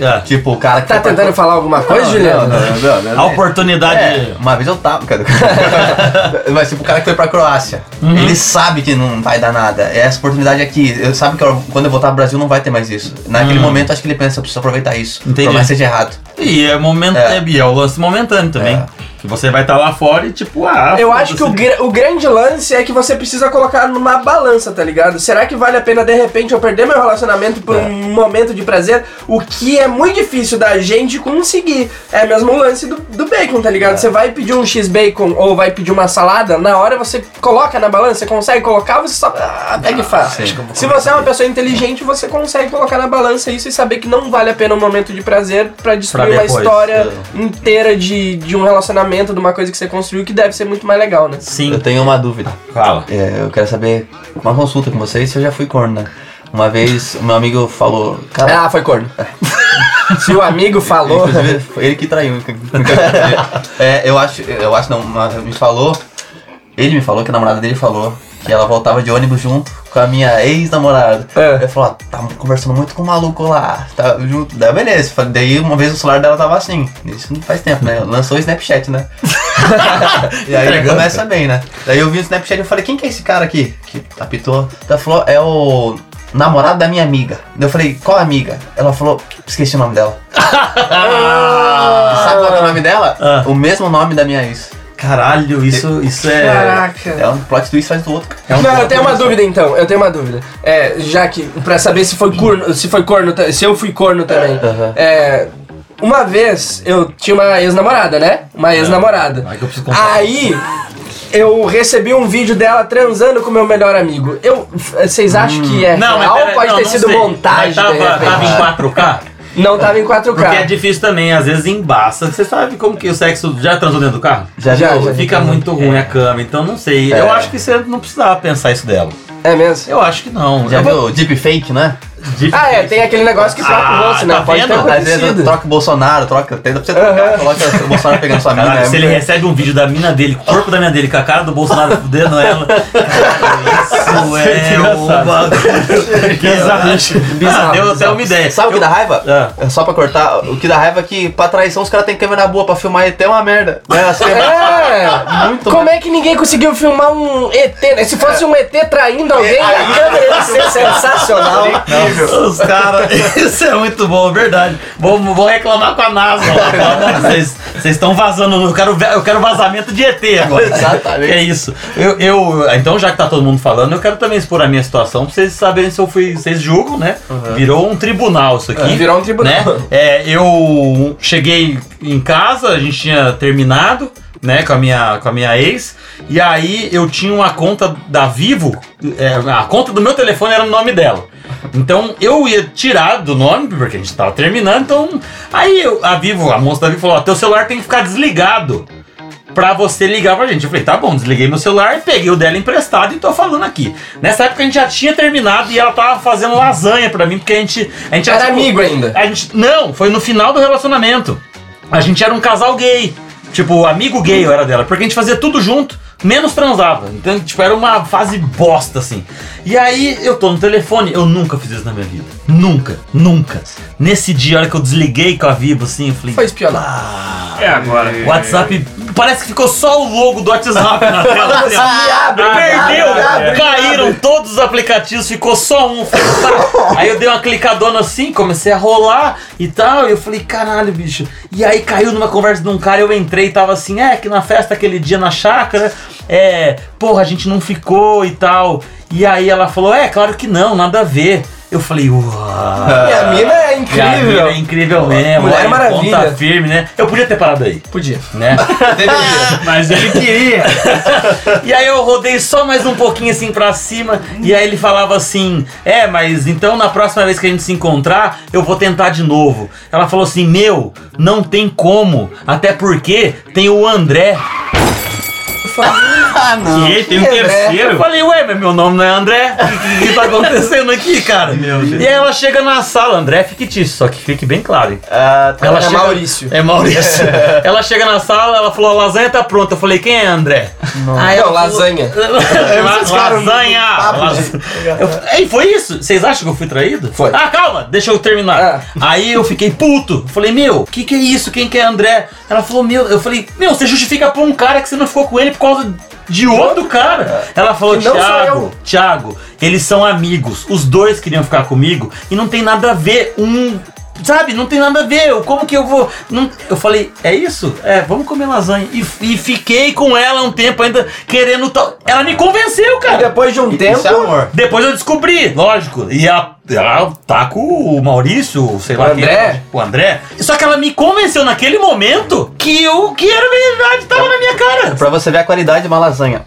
É. Tipo, o cara que Tá foi pra- tentando falar alguma coisa, Não, Juliano? Não, não, não, não, A não. oportunidade. É, uma vez eu tava, cara. Mas tipo, o cara que foi pra Croácia, Uhum. ele sabe que não vai dar nada. É essa oportunidade aqui. Eu sabe que eu- quando eu voltar pro Brasil não vai ter mais isso. Naquele momento acho que ele pensa, eu preciso aproveitar isso. Uhum. Entendi. Por mais seja errado. E é, momento, É. é. e é o lance momentâneo também. É. Que você vai estar lá fora e tipo, ah. Eu acho que o, foda-se. gra- o grande lance é que você precisa colocar numa balança, tá ligado? Será que vale a pena de repente eu perder meu relacionamento por um momento de prazer? O que é muito difícil da gente conseguir. É mesmo o lance do, do bacon, tá ligado? Você vai pedir um X-bacon ou vai pedir uma salada, na hora você coloca na balança, você consegue colocar, você só. Ah, até que faz. sim. Se você é uma pessoa inteligente, você consegue colocar na balança isso e saber que não vale a pena um momento de prazer pra destruir uma depois. história inteira de, de um relacionamento, de uma coisa que você construiu, que deve ser muito mais legal, né? Sim. Eu tenho uma dúvida. Fala. É, eu quero saber, uma consulta com vocês, se eu já fui corno, né? Uma vez, o meu amigo falou, cara, Ah, foi corno. Se o amigo falou. Inclusive, foi ele que traiu. é, eu acho, eu acho não, mas me falou, ele me falou que a namorada dele falou que ela voltava de ônibus junto com a minha ex-namorada. É. Eu falei, ah, tá conversando muito com o maluco lá, tá junto. Daí beleza, daí uma vez o celular dela tava assim. Isso não faz tempo, né? Lançou o Snapchat, né? e aí Entregando, começa bem, né? Daí eu vi o Snapchat e falei, quem que é esse cara aqui? Que apitou. Ela falou, é o namorado da minha amiga. Eu falei, qual amiga? Ela falou, esqueci o nome dela. Sabe qual é o nome dela? Ah. O mesmo nome da minha ex. Caralho, isso, isso é. Caraca. É um plot twist faz do outro. é um Não, eu tenho uma dúvida então, eu tenho uma dúvida. É, já que, pra saber se foi corno, se foi corno, se eu fui corno também. Aham. É, uma vez eu tinha uma ex-namorada, né? Uma ex-namorada. Ai, que eu. Aí eu recebi um vídeo dela transando com meu melhor amigo. Eu, vocês acham que é Não, real ou pera- pode não, ter não sido sei. montagem? Mas tava, tava em 4K? Não tava em 4K. Porque é difícil também, às vezes embaça. Você sabe como que o sexo já transou dentro do carro? Já, Já, já. Fica muito ruim a cama, então não sei. É. Eu acho que você não precisava pensar isso dela. É mesmo? Eu acho que não. Já Eu viu vou- o deepfake, né? Difícil. Ah, é, tem aquele negócio que troca Ah, o rosto, né? tá pode ter? Às vezes troca o Bolsonaro, troca. Dá pra você trocar, Aham. coloca o Bolsonaro pegando sua mina. É se ele muito- recebe um vídeo da mina dele, com o corpo da mina dele, com a cara do Bolsonaro fudendo ela. Caralho, isso é um bagulho. que eu acho- Bizarro, Ah, Deu até uma ideia. Sabe o que dá raiva? Ah. É Só pra cortar, o que dá raiva é que pra traição os caras têm câmera boa pra filmar ET é uma merda. Né? Assim, É! Muito Como é que ninguém conseguiu filmar um ET, né? Se fosse um ET traindo alguém, a câmera ia ser sensacional. Os caras, isso é muito bom, verdade. Vou, vou reclamar com a NASA. lá. Vocês estão vazando, eu quero, eu quero vazamento de ET agora. Exatamente. É isso. Eu, eu- então, já que tá todo mundo falando, eu quero também expor a minha situação pra vocês saberem se eu fui. Vocês julgam, né? Virou um tribunal isso aqui. É, virou um tribunal. Né? É, eu cheguei em casa, a gente tinha terminado. Né, com a, minha, com a minha ex, e aí eu tinha uma conta da Vivo, é, a conta do meu telefone era no nome dela. Então eu ia tirar do nome, porque a gente tava terminando, então. Aí eu- a Vivo, a moça da Vivo falou: teu celular tem que ficar desligado pra você ligar pra gente. Eu falei, tá bom, desliguei meu celular, peguei o dela emprestado e tô falando aqui. Nessa época a gente já tinha terminado e ela tava fazendo lasanha pra mim, porque a gente. A gente Era amigo ainda. A gente, não, foi no final do relacionamento. A gente era um casal gay. Tipo, amigo gay eu era dela, porque a gente fazia tudo junto, menos transava. Então, tipo, era uma fase bosta, assim. E aí eu tô no telefone, eu nunca fiz isso na minha vida. Nunca, nunca. Nesse dia, a hora que eu desliguei com a Vivo, assim, eu falei. Foi espionado. É agora. O WhatsApp parece que ficou só o logo do WhatsApp na tela. assim, ó. Perdeu! Caíram todos os aplicativos, ficou só um. Falei, "Tá." Aí eu dei uma clicadona assim, comecei a rolar e tal. E eu falei, caralho, bicho. E aí caiu numa conversa de um cara, eu entrei e tava assim, é que na festa aquele dia na chácara, é, porra, a gente não ficou e tal. E aí ela falou, é, claro que não, nada a ver. Eu falei, uau. E a mina é E a mina incrível. é incrível mesmo. Mulher olha, Maravilha. Ponta firme, né? Eu podia ter parado aí, Podia. né? Mas ele queria. E aí eu rodei só mais um pouquinho assim pra cima. E aí ele falava assim: É, mas então na próxima vez que a gente se encontrar, eu vou tentar de novo. Ela falou assim: Meu, não tem como. Até porque tem o André. Ah, não. E tem um André? Eu terceiro. falei, ué, mas meu nome não é André? O que, que tá acontecendo aqui, cara? E aí ela chega na sala, André é fictício, só que fique bem claro. hein? Ah, tá. Ela É chega- Maurício. É Maurício. ela chega na sala, ela falou: a lasanha tá pronta. Eu falei: quem é André? Aí Não, ela falou- lasanha. La- lasanha! Las- Eu- Ei, foi isso? Vocês acham que eu fui traído? Foi. Ah, calma, deixa eu terminar. Aí eu fiquei puto. Falei, meu, o que, que é isso? Quem que é André? Ela falou, meu, eu falei, meu, você justifica pra um cara que você não ficou com ele por causa de outro cara. Ela falou, Que não sou Thiago, eu." Thiago, eles são amigos. Os dois queriam ficar comigo e não tem nada a ver um. Sabe, não tem nada a ver. Como que eu vou. não- Eu falei, é isso? É, vamos comer lasanha. E, e fiquei com ela um tempo ainda querendo tal. Ela me convenceu, E cara. depois de um tempo. Isso é amor. Depois eu descobri, lógico. E ela, ela tá com o Maurício, sei lá O quem André? é, O André. Só que ela me convenceu naquele momento que o que era verdade tava na minha cara. Pra você ver a qualidade de uma lasanha.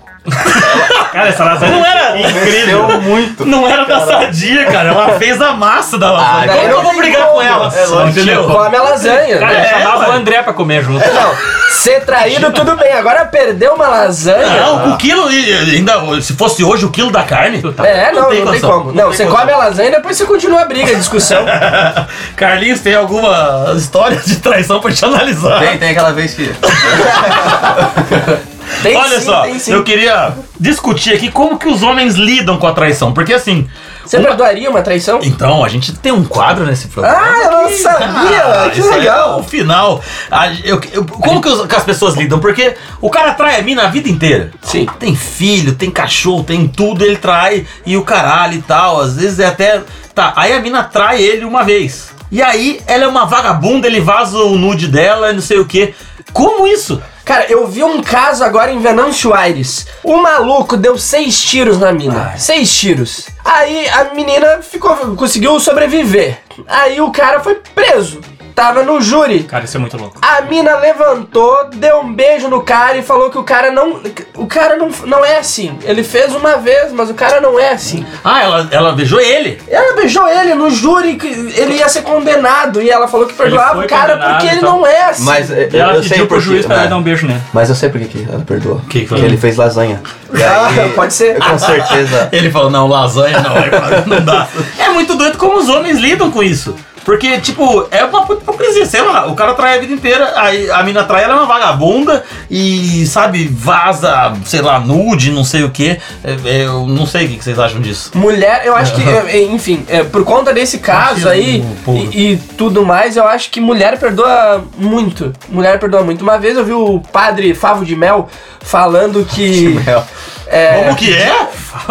Cara, essa lasanha Não era incrível. Deu muito. Não era da sadia, cara. Ela fez a massa da lasanha. Ah, Como que eu não vou tem brigar com ela? É lógico. Entendeu? Come a lasanha. Cara, eu É, chamava o André pra comer junto. Não, ser traído tudo bem, agora perder uma lasanha. Não, o quilo, e- ainda, se fosse hoje o quilo da carne. É, não, não tem, condição. como. Não, tem você condição. come a lasanha e depois você continua a briga, a discussão. Carlinhos, tem alguma história de traição pra te analisar? Tem, tem aquela vez que. Tem Olha sim, só, tem sim. eu queria discutir aqui como que os homens lidam com a traição. Porque assim. Você uma- perdoaria uma traição? Então, a gente tem um quadro nesse programa. Ah, eu não sabia! Ah, que isso aí legal! é o final. A- eu- eu- como que, os- que as pessoas lidam? Porque o cara trai a mina a vida inteira. Sim. Tem filho, tem cachorro, tem tudo, ele trai e o caralho e tal. Às vezes é até. Tá, aí a mina trai ele uma vez. E aí ela é uma vagabunda, ele vaza o nude dela e não sei o que. Como isso? Cara, eu vi um caso agora em Venâncio Aires. O maluco deu seis tiros na mina. Seis tiros. Aí a menina ficou, conseguiu sobreviver. Aí o cara foi preso. Tava no júri. Cara, isso é muito louco. A mina levantou, deu um beijo no cara e falou que o cara não. O cara não, não é assim. Ele fez uma vez, mas o cara não é assim. Ah, ela, ela beijou ele. Ela beijou ele no júri, que ele ia ser condenado. E ela falou que perdoava o cara porque ele não é assim. Mas eu, E ela eu pediu sei pro por juiz pra né? dar um beijo nele. Mas eu sei por que ela perdoou. Que que? Porque ele fez lasanha. E Ah, aí, pode ser. Com certeza. Ele falou, não, lasanha não, aí, não dá. É muito doido como os homens lidam com isso. Porque, tipo, é uma puta hipocrisia, sei lá, o cara trai a vida inteira, aí a mina trai, ela é uma vagabunda e, sabe, vaza, sei lá, nude, não sei o que. eu não sei o que vocês acham disso. Mulher, eu acho que, é, é, enfim, é, por conta desse caso aí e, e tudo mais, eu acho que mulher perdoa muito. Mulher perdoa muito. Uma vez eu vi o padre Favo de Mel falando que. É, Como que é?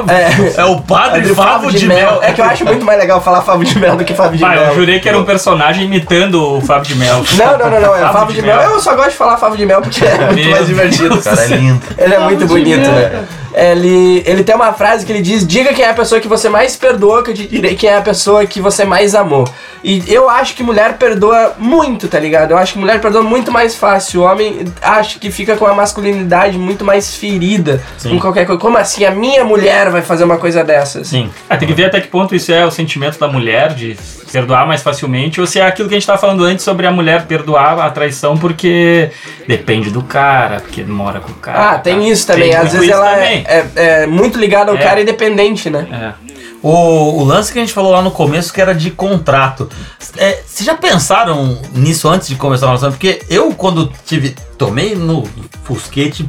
é, É o padre Favo de, Mel. É que eu acho muito mais legal falar Favo de Mel do que Favo de Vai, Mel. eu jurei que era um personagem imitando o Fábio de Mel. Não, não, não, não. É Favo Favo de de Mel. Mel. Eu só gosto de falar Favo de Mel porque é muito Meu mais divertido. Deus. O cara é lindo. Ele é muito bonito, né? Ele, ele tem uma frase que ele diz: Diga quem é a pessoa que você mais perdoa, que eu te direi quem é a pessoa que você mais amou. E eu acho que mulher perdoa muito, tá ligado? Eu acho que mulher perdoa muito mais fácil. O homem acho que fica com a masculinidade muito mais ferida com qualquer coisa. Como assim? A minha mulher vai fazer uma coisa dessas? Sim. Ah, tem que ver até que ponto isso é o sentimento da mulher de perdoar mais facilmente ou se é aquilo que a gente tava falando antes sobre a mulher perdoar a traição porque depende do cara, porque mora com o cara. Ah, tem tá? isso também. Tem Às vezes ela é, é- é muito ligada ao É. cara independente, né? É. O, o lance que a gente falou lá no começo que era de contrato. É, vocês já pensaram nisso antes de começar a relação? Porque eu, quando tive. Tomei no fusquete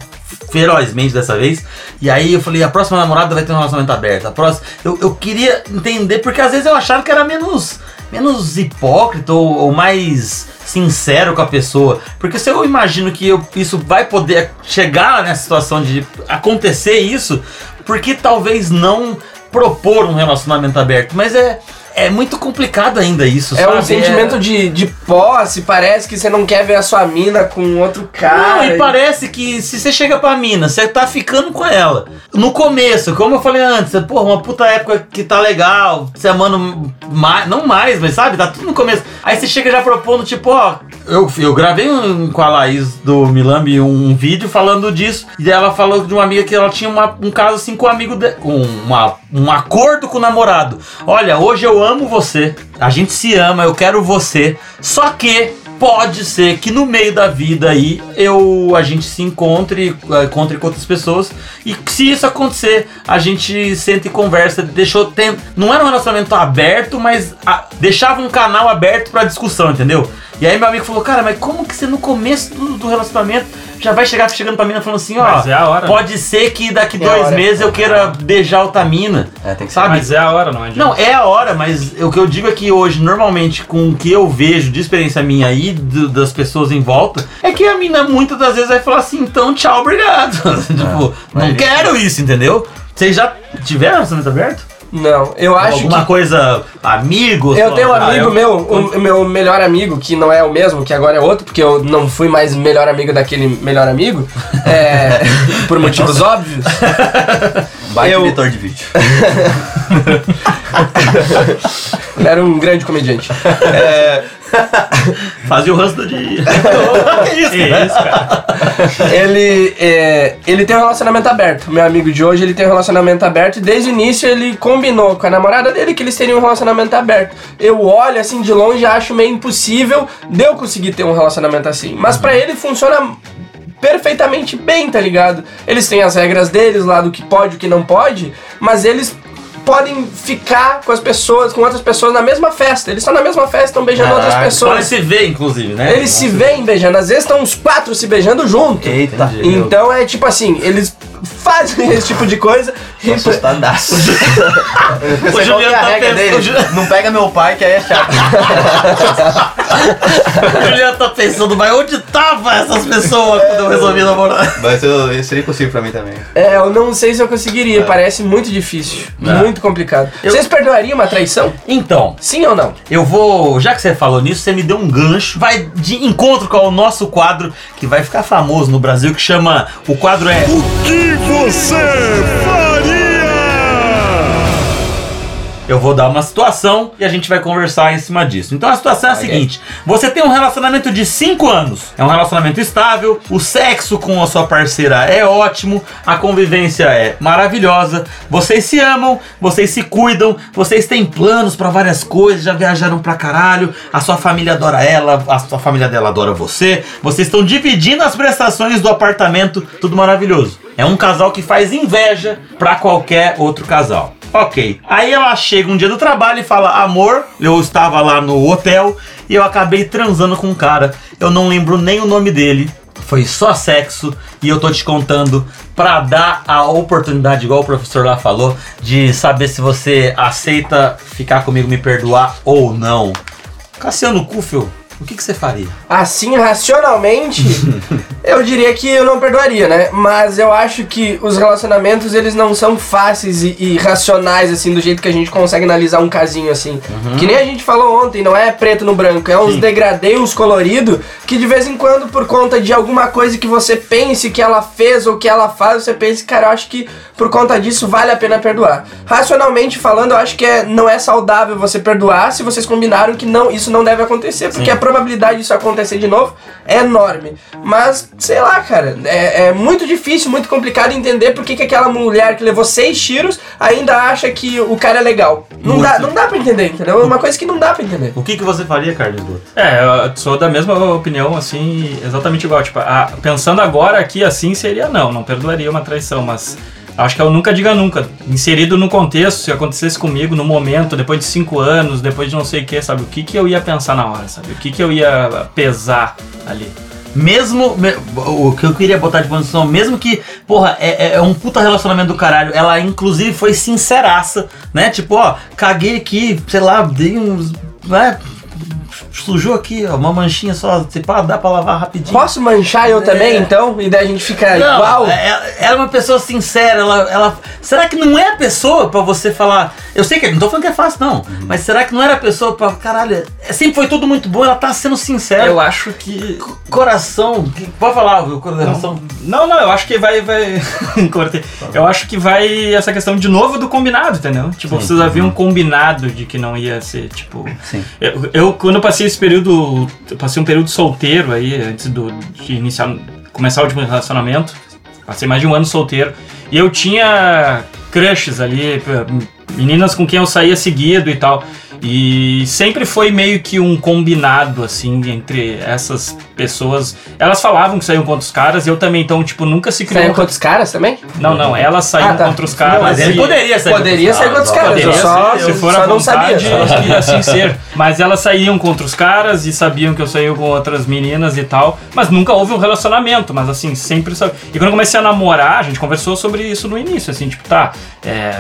ferozmente dessa vez. E aí eu falei, a próxima namorada vai ter um relacionamento aberto. A próxima. Eu, eu queria entender, porque às vezes eu achava que era menos. Menos hipócrita ou, ou mais sincero com a pessoa. Porque se eu imagino que eu- isso vai poder chegar nessa situação de acontecer isso, por que talvez não propor um relacionamento aberto? Mas é, é muito complicado ainda isso, É sabe? um sentimento de, de posse, parece que você não quer ver a sua mina com outro cara. Não, e parece que se você chega pra mina, você tá ficando com ela. No começo, como eu falei antes, pô, uma puta época que tá legal, você amando mais, não mais, mas sabe, tá tudo no começo. Aí você chega já propondo, tipo, ó, eu, eu gravei um, com a Laís do Milambi um vídeo falando disso, e ela falou de uma amiga que ela tinha uma- um caso assim com um amigo, de, com uma, um acordo com o namorado. Olha, hoje eu amo você, a gente se ama, eu quero você, só que pode ser que no meio da vida aí eu a gente se encontre, eh, encontre com outras pessoas e se isso acontecer, a gente senta e conversa, deixou tem, não era um relacionamento aberto, mas a- deixava um canal aberto pra discussão, entendeu? E aí meu amigo falou: "Cara, mas como que você no começo do, do relacionamento já vai chegar chegando pra mina falando assim, ó, Mas é a hora, pode ser que daqui É a dois hora. meses eu queira beijar outra mina". É, tem que ser. Sabe? Mas é a hora, não adianta. Não, é a hora, mas o que eu digo é que hoje, normalmente, com o que eu vejo de experiência minha aí, do- das pessoas em volta, é que a mina muitas das vezes vai falar assim, então tchau, obrigado. tipo, não mas quero isso, entendeu? Vocês já tiveram relacionamento aberto? Não, eu acho Alguma que. coisa, amigos? Eu tenho um Ah, amigo eu- meu, o meu melhor amigo, que não é o mesmo, que agora é outro, porque eu não fui mais melhor amigo daquele melhor amigo, é, por motivos óbvios. Baita eu- editor de vídeo. Era um grande comediante. É, Fazia o ranço do dia. que isso, Que cara? isso, cara. ele, é, ele tem um relacionamento aberto. Meu amigo de hoje, ele tem um relacionamento aberto e desde o início ele combinou com a namorada dele que eles teriam um relacionamento aberto. Eu olho assim de longe e acho meio impossível de eu conseguir ter um relacionamento assim. Mas pra ele funciona perfeitamente bem, tá ligado? Eles têm as regras deles lá do que pode e o que não pode, mas eles podem ficar com as pessoas, com outras pessoas na mesma festa. Eles estão na mesma festa, estão beijando outras Caraca, pessoas. Pode se ver, inclusive, né? Eles se veem beijando, às vezes estão os quatro se beijando junto. Eita. Então é tipo assim, eles fazem esse tipo de coisa e Tô assustadaço. Eu é Juliano tá pensando- dele. o Ju- Não pega meu pai, que aí é chato. O Juliano tá pensando, mas onde tava essas pessoas quando eu resolvi namorar? Mas eu, eu seria impossível pra mim também. É, eu não sei se eu conseguiria, parece muito difícil, muito complicado. Vocês perdoariam uma traição? Então, Sim ou não? eu vou. Já que você falou nisso, você me deu um gancho. Vai de encontro com o nosso quadro que vai ficar famoso no Brasil, que chama. O quadro é. que você faria? Eu vou dar uma situação e a gente vai conversar em cima disso. Então a situação é a seguinte: você tem um relacionamento de 5 anos, é um relacionamento estável, o sexo com a sua parceira é ótimo, a convivência é maravilhosa, vocês se amam, vocês se cuidam, vocês têm planos pra várias coisas, já viajaram pra caralho, a sua família adora ela, a sua família dela adora você, vocês estão dividindo as prestações do apartamento, tudo maravilhoso. É um casal que faz inveja pra qualquer outro casal. Ok. Aí ela chega um dia do trabalho e fala: Amor, eu estava lá no hotel e eu acabei transando com um cara. Eu não lembro nem o nome dele. Foi só sexo e eu tô te contando pra dar a oportunidade, igual o professor lá falou, de saber se você aceita ficar comigo, me perdoar ou não. Cassiano Kufel, o que, que você faria? Assim, racionalmente, eu diria que eu não perdoaria, né? Mas eu acho que os relacionamentos, eles não são fáceis e, e racionais, assim, do jeito que a gente consegue analisar um casinho, assim. Que nem a gente falou ontem, não é preto no branco, é uns degradeios coloridos que de vez em quando, por conta de alguma coisa que você pense que ela fez ou que ela faz, você pensa, cara, eu acho que por conta disso vale a pena perdoar. Racionalmente falando, eu acho que é, não é saudável você perdoar se vocês combinaram que não, isso não deve acontecer, porque a probabilidade disso acontecer de novo é enorme. Mas, sei lá, cara, é, é muito difícil, muito complicado entender por que, que aquela mulher que levou seis tiros ainda acha que o cara é legal. Não dá, não dá pra entender, entendeu? É uma coisa que não dá pra entender. O que, que você faria, Carlos Boto? É, eu sou da mesma opinião, assim, exatamente igual. Tipo, a- pensando agora aqui assim, seria não, não perdoaria uma traição, mas acho que eu nunca diga nunca. Inserido no contexto, se acontecesse comigo no momento, depois de cinco anos, depois de não sei o que, sabe? O que, que eu ia pensar na hora, sabe? O que, que eu ia pesar ali. Mesmo. me- o que eu queria botar de condição, mesmo que, porra, é, é- é um puta relacionamento do caralho. Ela, inclusive, foi sinceraça, né? Tipo, ó, caguei aqui, sei lá, dei uns. né? Sujou aqui, ó, uma manchinha só. Se pá, dá pra lavar rapidinho. Posso manchar eu também, então? E daí a gente fica Não, igual? é- é- Ela é uma pessoa sincera, ela, ela. Será que não é a pessoa pra você falar. Eu sei que não tô falando que é fácil, não. Mas será que não era a pessoa pra. Caralho, é- sempre foi tudo muito bom, ela tá sendo sincera. Eu acho que. Coração. que- Pode falar, viu? Coração. Não, não, eu acho que vai. vai... Cortei. Eu acho que vai essa questão de novo do combinado, entendeu? Tipo, vocês haviam combinado de que não ia ser, tipo. Sim. Eu, eu, quando eu passei esse período. Eu passei um período solteiro aí, antes do, de iniciar. começar o último relacionamento. Passei mais de um ano solteiro. E eu tinha crushes ali, meninas com quem eu saía seguido e tal. E sempre foi meio que um combinado, assim, entre essas pessoas. Elas falavam que saíam contra os caras, e eu também, então, tipo, nunca se criou. Saiu com outros caras também? Não, não, elas saíam Ah, tá. contra os caras. Mas ele e- poderia sair. Poderia sair com outros caras, Poderia eu só, se eu for só a não sabia. vontade, só. ia assim ser. Mas elas saíam contra os caras e sabiam que eu saía com outras meninas e tal. Mas nunca houve um relacionamento, mas assim, sempre. E quando eu comecei a namorar, a gente conversou sobre isso no início, assim, tipo, tá, é.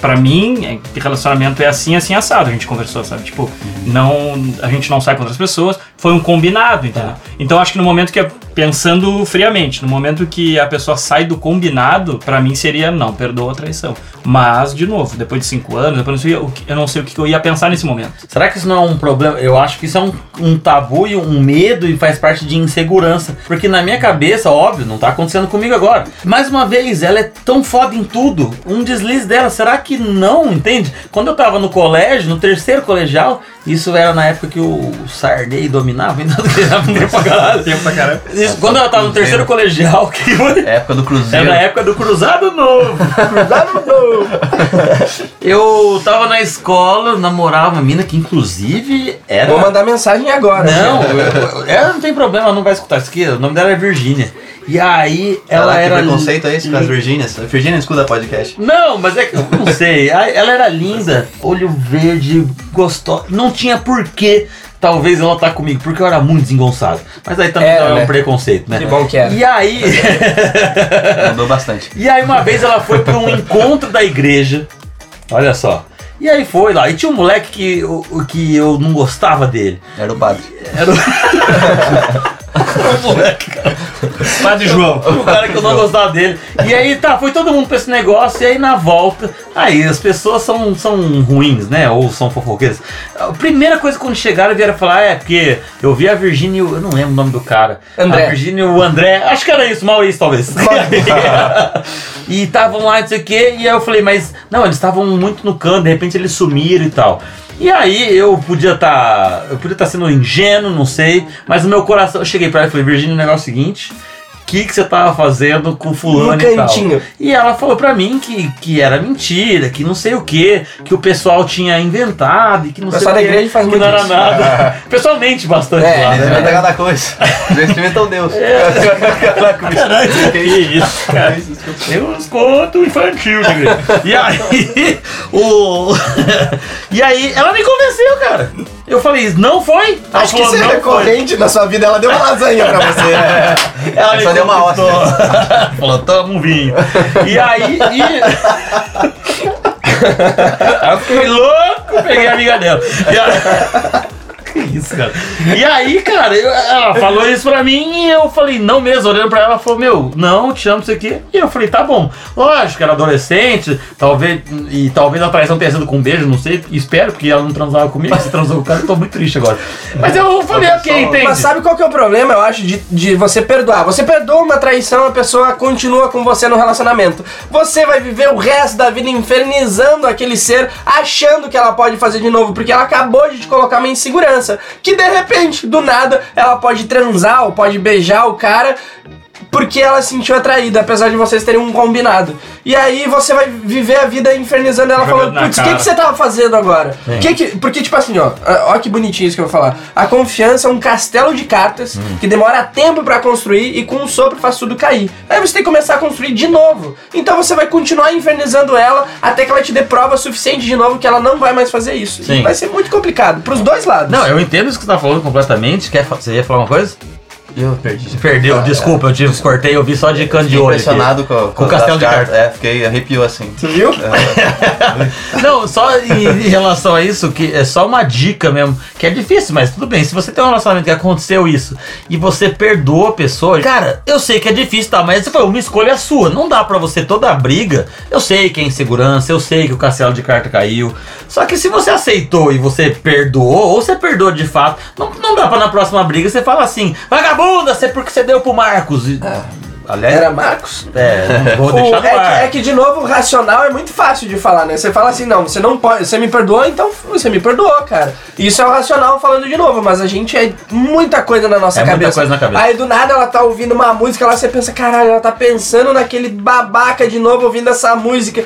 Pra mim, é, relacionamento é assim, assim, assado. A gente conversou, sabe? Tipo, não, a gente não sai com outras pessoas. Foi um combinado, entendeu? Então acho que no momento que a pensando friamente, no momento que a pessoa sai do combinado, pra mim seria não, perdoa a traição. Mas, de novo, depois de cinco anos, depois eu, não sei, eu não sei o que eu ia pensar nesse momento. Será que isso não é um problema? Eu acho que isso é um, um tabu e um medo e faz parte de insegurança. Porque na minha cabeça, óbvio, não tá acontecendo comigo agora. Mais uma vez, ela é tão foda em tudo. Um deslize dela, será que não? Entende? Quando eu tava no colégio, no terceiro colegial, isso era na época que o Sardei dominava, então que era tempo pra caralho. Tempo pra caralho. Isso, quando eu tava no terceiro colegial, que É época do é Cruzeiro. na época do Cruzado Novo. Cruzado novo. Eu tava na escola, namorava uma mina que inclusive era. Vou mandar mensagem agora. Não, eu- eu- ela não tem problema, ela não vai escutar isso aqui. O nome dela é Virgínia. E aí ela era. que preconceito é esse com as Virgínias? A Virgínia escuta podcast. Não, mas é que eu não sei. Ela era linda, olho verde, gostosa. Não tinha porquê. Talvez ela tá comigo, porque eu era muito desengonçado. Mas aí também Era, é um né? preconceito, né? Que bom que era. E aí. Mudou bastante. E aí uma vez ela foi para um encontro da igreja. Olha só. E aí foi lá. E tinha um moleque que, que eu não gostava dele. Era o padre. Era o. o moleque, cara. Padre João. O cara que eu não gostava dele. E aí tá, foi todo mundo pra esse negócio. E aí na volta. Aí as pessoas são, são ruins, né? Ou são fofoqueiras. A primeira coisa quando chegaram vieram falar: é, porque eu vi a Virgínia. e o- Eu não lembro o nome do cara. André. A Virgínia e o André. Acho que era isso, Maurício talvez. e estavam lá, não sei o quê. E aí eu falei: mas não, eles estavam muito no canto. De repente eles sumiram e tal. E aí eu podia estar. eu podia estar sendo ingênuo, não sei. Mas no meu coração, eu cheguei pra ela e falei, Virgínia, o negócio é o seguinte. O que, que você tava fazendo com fulano No e tal? cantinho. E ela falou pra mim que, que era mentira, que não sei o que, que o pessoal tinha inventado e que não O sei o igreja faz que muito não era isso. nada. Pessoalmente bastante É, lá, Eles né? inventam cada coisa. Eles inventam Deus. Caralho, que isso, cara. Tem uns contos infantil de igreja. E aí, o. e aí, ela me convenceu, cara. Eu falei, não foi? Ela Acho que falou, isso é "Não recorrente na sua vida. Ela deu uma lasanha pra você. Ela me Só deu uma conquistou. Falou, toma um vinho. E aí. E... aí eu fiquei louco, peguei a amiga dela. E aí... Que isso, cara. E aí, cara, eu- ela falou isso pra mim e eu falei, não mesmo, olhando pra ela, ela falou, meu, não, te amo, não sei o quê. E eu falei, tá bom. Lógico, era adolescente, talvez, e talvez a traição tenha sido com um beijo, não sei, espero, porque ela não transava comigo, se transou com o cara, eu tô muito triste agora. Mas eu falei, ok, entende? Mas sabe qual que é o problema, eu acho, de, de você perdoar? Você perdoa uma traição, a pessoa continua com você no relacionamento. Você vai viver o resto da vida infernizando aquele ser, achando que ela pode fazer de novo, porque ela acabou de te colocar uma insegurança. Que de repente, do nada, ela pode transar ou pode beijar o cara. Porque ela se sentiu atraída, apesar de vocês terem um combinado. E aí você vai viver a vida infernizando ela, falando, putz, o que, cara." que você tava fazendo agora? Que que, porque, tipo assim, ó, ó que bonitinho isso que eu vou falar. A confiança é um castelo de cartas que demora tempo pra construir e com um sopro faz tudo cair. Aí você tem que começar a construir de novo. Então você vai continuar infernizando ela até que ela te dê prova suficiente de novo que ela não vai mais fazer isso. Sim. E vai ser muito complicado, pros dois lados. Não, eu entendo isso que você tá falando completamente. Quer, você ia falar uma coisa? Eu perdi. Perdeu, desculpa, eu te cortei, eu vi só de canto de olho. aqui. impressionado com, Com o castelo de cartas. É, fiquei arrepiou assim. Você viu? Não, só em, em relação a isso, que é só uma dica mesmo, que é difícil, mas tudo bem. Se você tem um relacionamento que aconteceu isso e você perdoa a pessoa, cara, eu sei que é difícil, tá? Mas foi uma escolha sua. Não dá pra você toda a briga. Eu sei que é insegurança, eu sei que o castelo de carta caiu. Só que se você aceitou e você perdoou, ou você perdoou de fato, não, não dá pra na próxima briga você falar assim, vagabunda, você porque você deu pro Marcos. E, aliás, Era Marcos? é, vou O- deixar no é, é que, de novo, o racional é muito fácil de falar, né? Você fala assim, não, você não pode, você me perdoou, então você me perdoou, cara. Isso é o racional falando de novo, mas a gente é muita coisa na nossa É muita cabeça. coisa na cabeça. Aí do nada ela tá ouvindo uma música, lá você pensa, caralho, ela tá pensando naquele babaca de novo ouvindo essa música.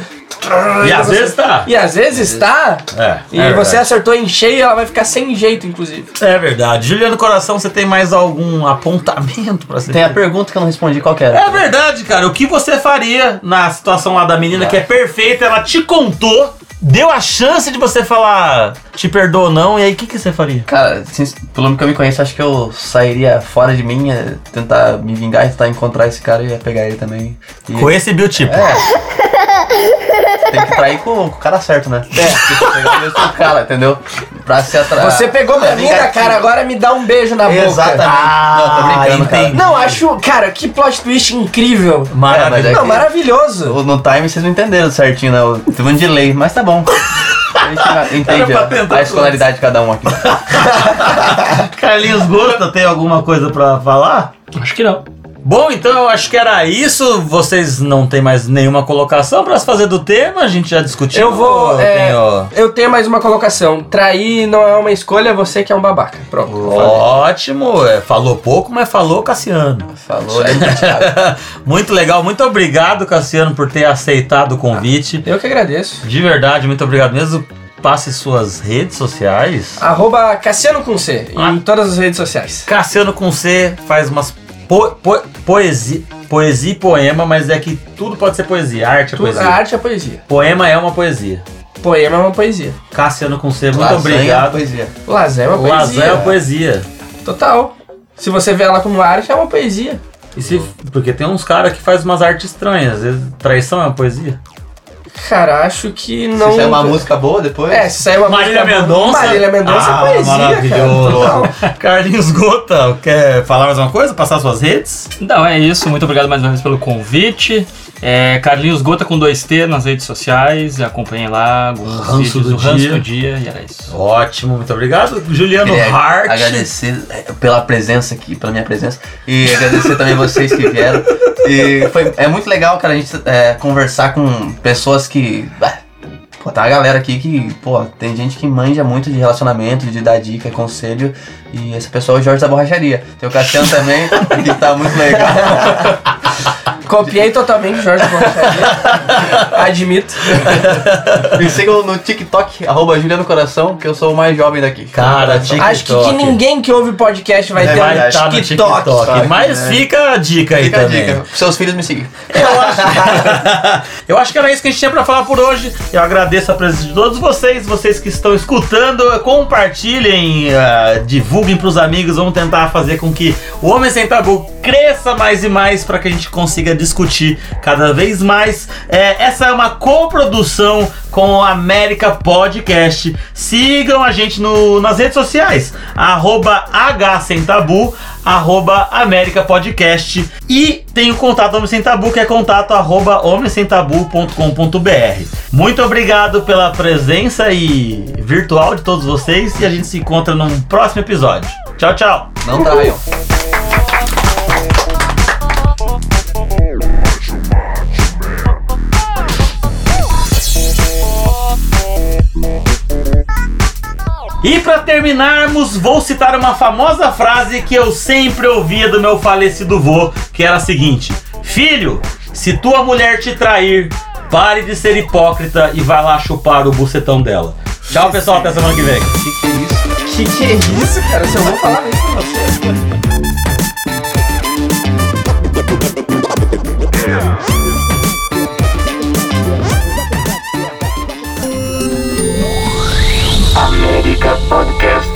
E às você- vezes tá. E às vezes tá. É, E é você verdade. acertou em cheio e ela vai ficar sem jeito, inclusive. É verdade. Juliano Coração, você tem mais algum apontamento pra ser Tem a pergunta que eu não respondi, qual que era? É verdade, cara. O que você faria na situação lá da menina que é perfeita, ela te contou, deu a chance de você falar te perdoa ou não, e aí o que, que você faria? Cara, assim, pelo que eu me conheço, acho que eu sairia fora de mim, é, tentar me vingar e tentar encontrar esse cara e ia pegar ele também. E- Com esse biotipo. É. Tem que trair com, com o cara certo, né? É. Tem que pegar o mesmo cara, entendeu? pra se atrair. Você pegou pra mim da cara, agora me dá um beijo na boca. Exatamente. não, tô brincando, cara. entendi. Não, acho, cara, que plot twist incrível. Maravilhoso. É, Não, que- maravilhoso. No- time vocês não entenderam certinho, né? Eu- Teve um delay, mas tá bom. Entende a- a escolaridade de cada um aqui. Carlinhos Gota, tem alguma coisa pra falar? Acho que não. Bom, então eu acho que era isso. Vocês não têm mais nenhuma colocação pra se fazer do tema, a gente já discutiu. Eu vou. Eu é, tenho- Eu tenho mais uma colocação. Trair não é uma escolha, você que é um babaca. Pronto. Ótimo, é, falou pouco, mas falou Cassiano. Falou? Thiago? muito legal, muito obrigado, Cassiano, por ter aceitado o convite. Eu que agradeço. De verdade, muito obrigado mesmo. Passe suas redes sociais. Arroba Cassiano com C Ah. em todas as redes sociais. Cassiano com C faz umas po, po- poesia, poesia e poema, mas é que tudo pode ser poesia. Arte é Tudo- poesia. a arte é poesia. Poema é uma poesia. Poema é uma poesia. Cassiano com C, muito obrigado. Poesia. Lasanha é uma poesia. Lasanha é uma poesia. Total. Se você vê ela como arte, é uma poesia. E se, porque tem uns caras que fazem umas artes estranhas. Às vezes traição é uma poesia. Cara, acho que não. Se sair uma música boa depois. É, se sair uma Marília música Mendonça. Marília Mendonça Ah, é poesia, maravilhoso. cara. Carlinhos Gota, quer falar mais uma coisa? Passar suas redes? Não, é isso. Muito obrigado mais uma vez pelo convite. É, Carlinhos Gota com 2T nas redes sociais. Acompanhem lá alguns Ranço vídeos do do Ranço dia. do Dia. E era isso. Ótimo, muito obrigado. Juliano Queria Hart. agradecer é, pela presença aqui, pela minha presença. E agradecer também vocês que vieram. E foi, é muito legal, cara, a gente é, conversar com pessoas que. ah, Pô, tá uma galera aqui que, pô, tem gente que manja muito de relacionamento, de dar dica, conselho. E esse pessoal é o Jorge da Borracharia. Tem o Cassiano também, que tá muito legal. Copiei totalmente o Jorge. Admito. Me sigam no TikTok, arroba Juliano Coração, que eu sou o mais jovem daqui. Cara, TikTok. Acho que, que ninguém que ouve podcast vai É ter vai um estar no TikTok. TikTok. Mas fica a dica aí Fica a também. dica. Seus filhos me seguem. Eu acho... eu acho que era isso que a gente tinha pra falar por hoje. Eu agradeço a presença de todos vocês, vocês que estão escutando. Compartilhem, ah, divulguem pros amigos. Vamos tentar fazer com que o Homem Sem Tabu cresça mais e mais para que a gente consiga discutir cada vez mais. É, essa é uma coprodução com o América Podcast. Sigam a gente no, nas redes sociais, arroba H Sem Tabu, arroba América Podcast. E tem o contato Homem Sem Tabu, que é contato arroba homemsemtabu.com.br. Muito obrigado pela presença e virtual de todos vocês e a gente se encontra num próximo episódio. Tchau, tchau! Não traiam. E para terminarmos, vou citar uma famosa frase que eu sempre ouvia do meu falecido vô, que era a seguinte: Filho, se tua mulher te trair, pare de ser hipócrita e vai lá chupar o bucetão dela. Tchau, pessoal, até semana que vem. O que, que é isso? Que que é isso, cara? Se eu vou falar isso pra você. Podcast.